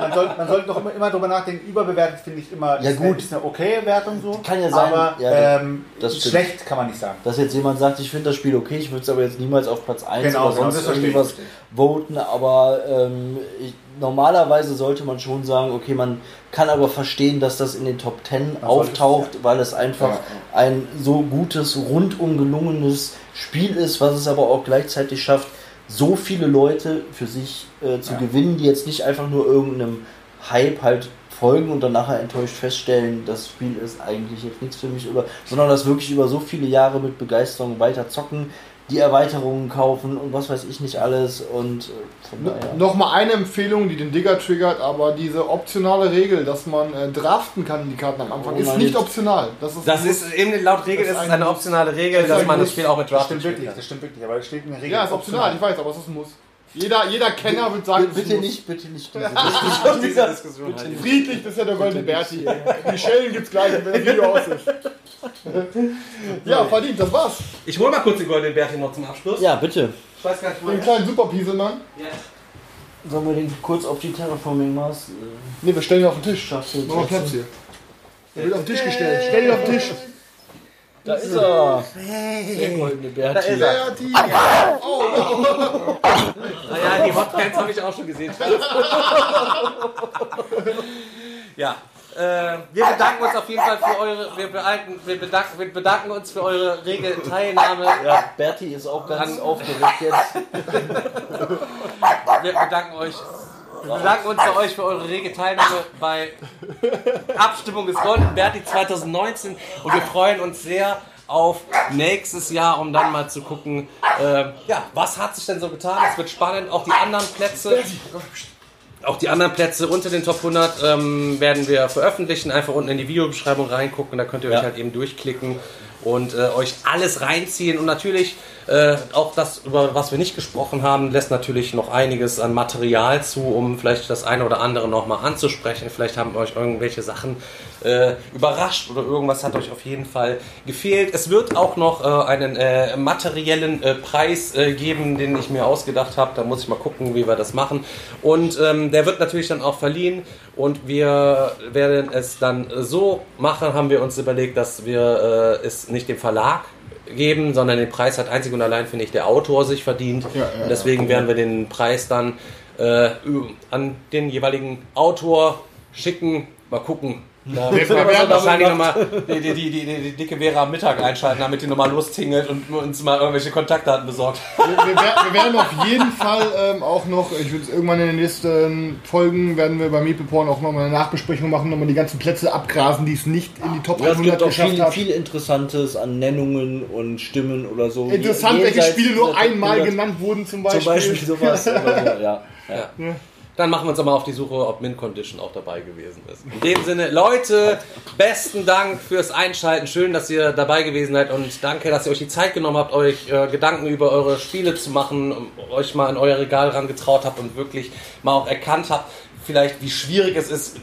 Man sollte man sollte doch immer, immer drüber nachdenken, überbewertet finde ich immer,
Ja,
ist, Eine,
gut.
ist eine okay Wertung so.
Kann ja sein,
Aber
ja,
ähm,
das stimmt.
schlecht kann man nicht sagen.
Dass jetzt jemand sagt, ich finde das Spiel okay, ich würde es aber jetzt niemals auf Platz 1
Genau,
oder
genau,
sonst irgendwas voten, aber ähm, ich, normalerweise sollte man schon sagen, okay, man kann aber verstehen, dass das in den Top 10 auftaucht, weil es einfach
Ja,
ein so gutes, rundum gelungenes Spiel ist, was es aber auch gleichzeitig schafft, so viele Leute für sich äh, zu
Ja.
gewinnen, die jetzt nicht einfach nur irgendeinem Hype halt folgen und dann nachher enttäuscht feststellen, das Spiel ist eigentlich jetzt nichts für mich, oder, sondern das wirklich über so viele Jahre mit Begeisterung weiter zocken, die Erweiterungen kaufen und was weiß ich nicht alles und äh, von daher.
Nochmal eine Empfehlung, die den Digger triggert, aber diese optionale Regel, dass man äh, draften kann in die Karten am Anfang,
Oh
ist nicht optional. Das ist,
Das ist eben laut Regel,
Das ist
eine
ein-
optionale Regel,
das
dass man das. Spiel auch mit
Das
Draft
stimmt
spielen
wirklich,
kann.
das stimmt wirklich, aber es steht in der Regel.
ja, ist optional, ich weiß, aber es ist ein Muss. Jeder, jeder Kenner wird sagen,
Bitte nicht, bitte nicht. Diese Diskussion
Diese
wieder.
Diskussion halt.
Friedlich, das ist ja der goldene Berti. Die Schellen gibt's gleich, wenn das Video aus ist. Ja, verdient, das war's.
Ich hole mal kurz den goldenen Bärchen noch zum Abschluss.
Ja, bitte.
Ich weiß gar nicht, wo
Den kleinen Superpieselmann.
Sollen wir den kurz auf die Terraforming Mars? Äh,
Ne, wir stellen ihn auf den Tisch.
Schaffst du
Mach mal Platz hier. Er wird auf den Tisch gestellt. Stell ihn auf den Tisch.
Da ist er. Der goldene Bärti.
Da ist er.
Berti.
Naja, die Hotpants habe ich auch schon gesehen. ja. Äh, wir bedanken uns auf jeden Fall für eure. Wir, bedanken, wir, bedanken, wir bedanken uns für eure rege Teilnahme.
Ja, Berti ist auch ganz
An-
aufgeregt jetzt.
Wir bedanken euch Wir bedanken uns bei euch für eure rege Teilnahme bei Abstimmung des Golden Berti 2019 und wir freuen uns sehr auf nächstes Jahr, um dann mal zu gucken, äh, ja, was hat sich denn so getan? Es wird spannend. Auch die anderen Plätze. Auch die anderen Plätze unter den Top 100 ähm, werden wir veröffentlichen. Einfach unten in die Videobeschreibung reingucken. Da könnt ihr euch
Ja.
halt eben durchklicken und äh, euch alles reinziehen. Und natürlich äh, auch das, über was wir nicht gesprochen haben, lässt natürlich noch einiges an Material zu, um vielleicht das eine oder andere nochmal anzusprechen. Vielleicht haben euch irgendwelche Sachen äh, überrascht oder irgendwas hat euch auf jeden Fall gefehlt. Es wird auch noch äh, einen äh, materiellen äh, Preis äh, geben, den ich mir ausgedacht habe. Da muss ich mal gucken, wie wir das machen. Und ähm, der wird natürlich dann auch verliehen. Und wir werden es dann so machen, haben wir uns überlegt, dass wir es nicht dem Verlag geben, sondern den Preis hat einzig und allein, finde ich, der Autor sich verdient.
Ja, ja,
und deswegen werden wir den Preis dann äh, an den jeweiligen Autor schicken. Mal gucken. Müssen wir
werden
wahrscheinlich nochmal die, die, die, die, die dicke Vera am Mittag einschalten, damit die nochmal lostingelt und uns mal irgendwelche Kontaktdaten besorgt.
Wir, wir, wer- wir werden auf jeden Fall ähm, auch noch, ich würde irgendwann in den nächsten Folgen, werden wir bei Meeple Porn auch nochmal eine Nachbesprechung machen, nochmal die ganzen Plätze abgrasen, die es nicht in die Top
Ja, es
100
gibt auch
geschafft
viel,
haben.
viel Interessantes an Nennungen und Stimmen oder so.
Interessant, welche Spiele nur einmal
100
genannt wurden zum Beispiel.
Zum Beispiel sowas. ja.
Dann machen wir uns aber auf die Suche, ob Mint Condition auch dabei gewesen ist. In dem Sinne, Leute, besten Dank fürs Einschalten. Schön, dass ihr dabei gewesen seid und danke, dass ihr euch die Zeit genommen habt, euch äh, Gedanken über eure Spiele zu machen, um, euch mal an euer Regal rangetraut habt und wirklich mal auch erkannt habt, vielleicht wie schwierig es ist,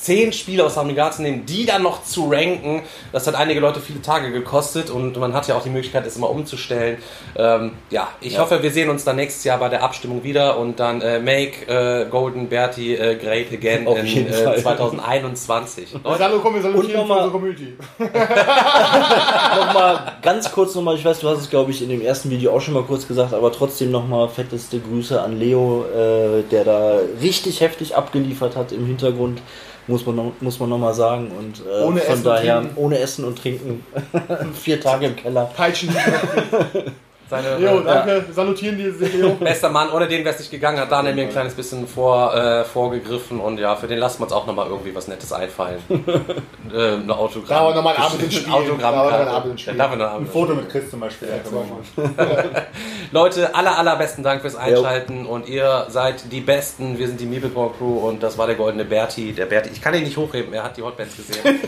zehn Spiele aus Regal zu nehmen, die dann noch zu ranken. Das hat einige Leute viele Tage gekostet und man hat ja auch die Möglichkeit, es immer umzustellen. Ähm, ja, ich hoffe, wir sehen uns dann nächstes Jahr bei der Abstimmung wieder und dann äh, Make äh, Golden Bertie äh, Great Again
Auf
in
jeden
äh,
Fall.
2021. Leute,
Hallo, komm, wir salutieren
Und nochmal-
für unsere Community.
nochmal ganz kurz nochmal, ich weiß, du hast es glaube ich in dem ersten Video auch schon mal kurz gesagt, aber trotzdem nochmal fetteste Grüße an Leo, äh, der da richtig heftig abgeliefert hat im Hintergrund, muss man noch, muss man noch mal sagen. Und äh,
Ohne
von
Essen
daher ohne Essen und Trinken, vier Tage im Keller.
Peitschen.
seine,
Leo,
äh,
danke. Salutieren dir, Leo.
Bester Mann, ohne den wäre es nicht gegangen, hat Daniel mir ein kleines bisschen vor, äh, vorgegriffen und ja, für den lassen wir uns auch nochmal irgendwie was Nettes einfallen. äh, eine Autogramm.
Da war nochmal ein Abend ins Spiel.
Autogramm.
Da ein Abend ins Spiel.
Da
ein Foto mit Chris zum Beispiel. einfach mal.
Leute, aller, allerbesten Dank fürs Einschalten und ihr seid die Besten. Wir sind die Meepleborn Crew und das war der goldene Berti. Der Berti, ich kann ihn nicht hochheben, er hat die Hotbands gesehen.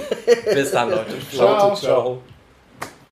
Bis dann, Leute.
Ciao.
Ciao.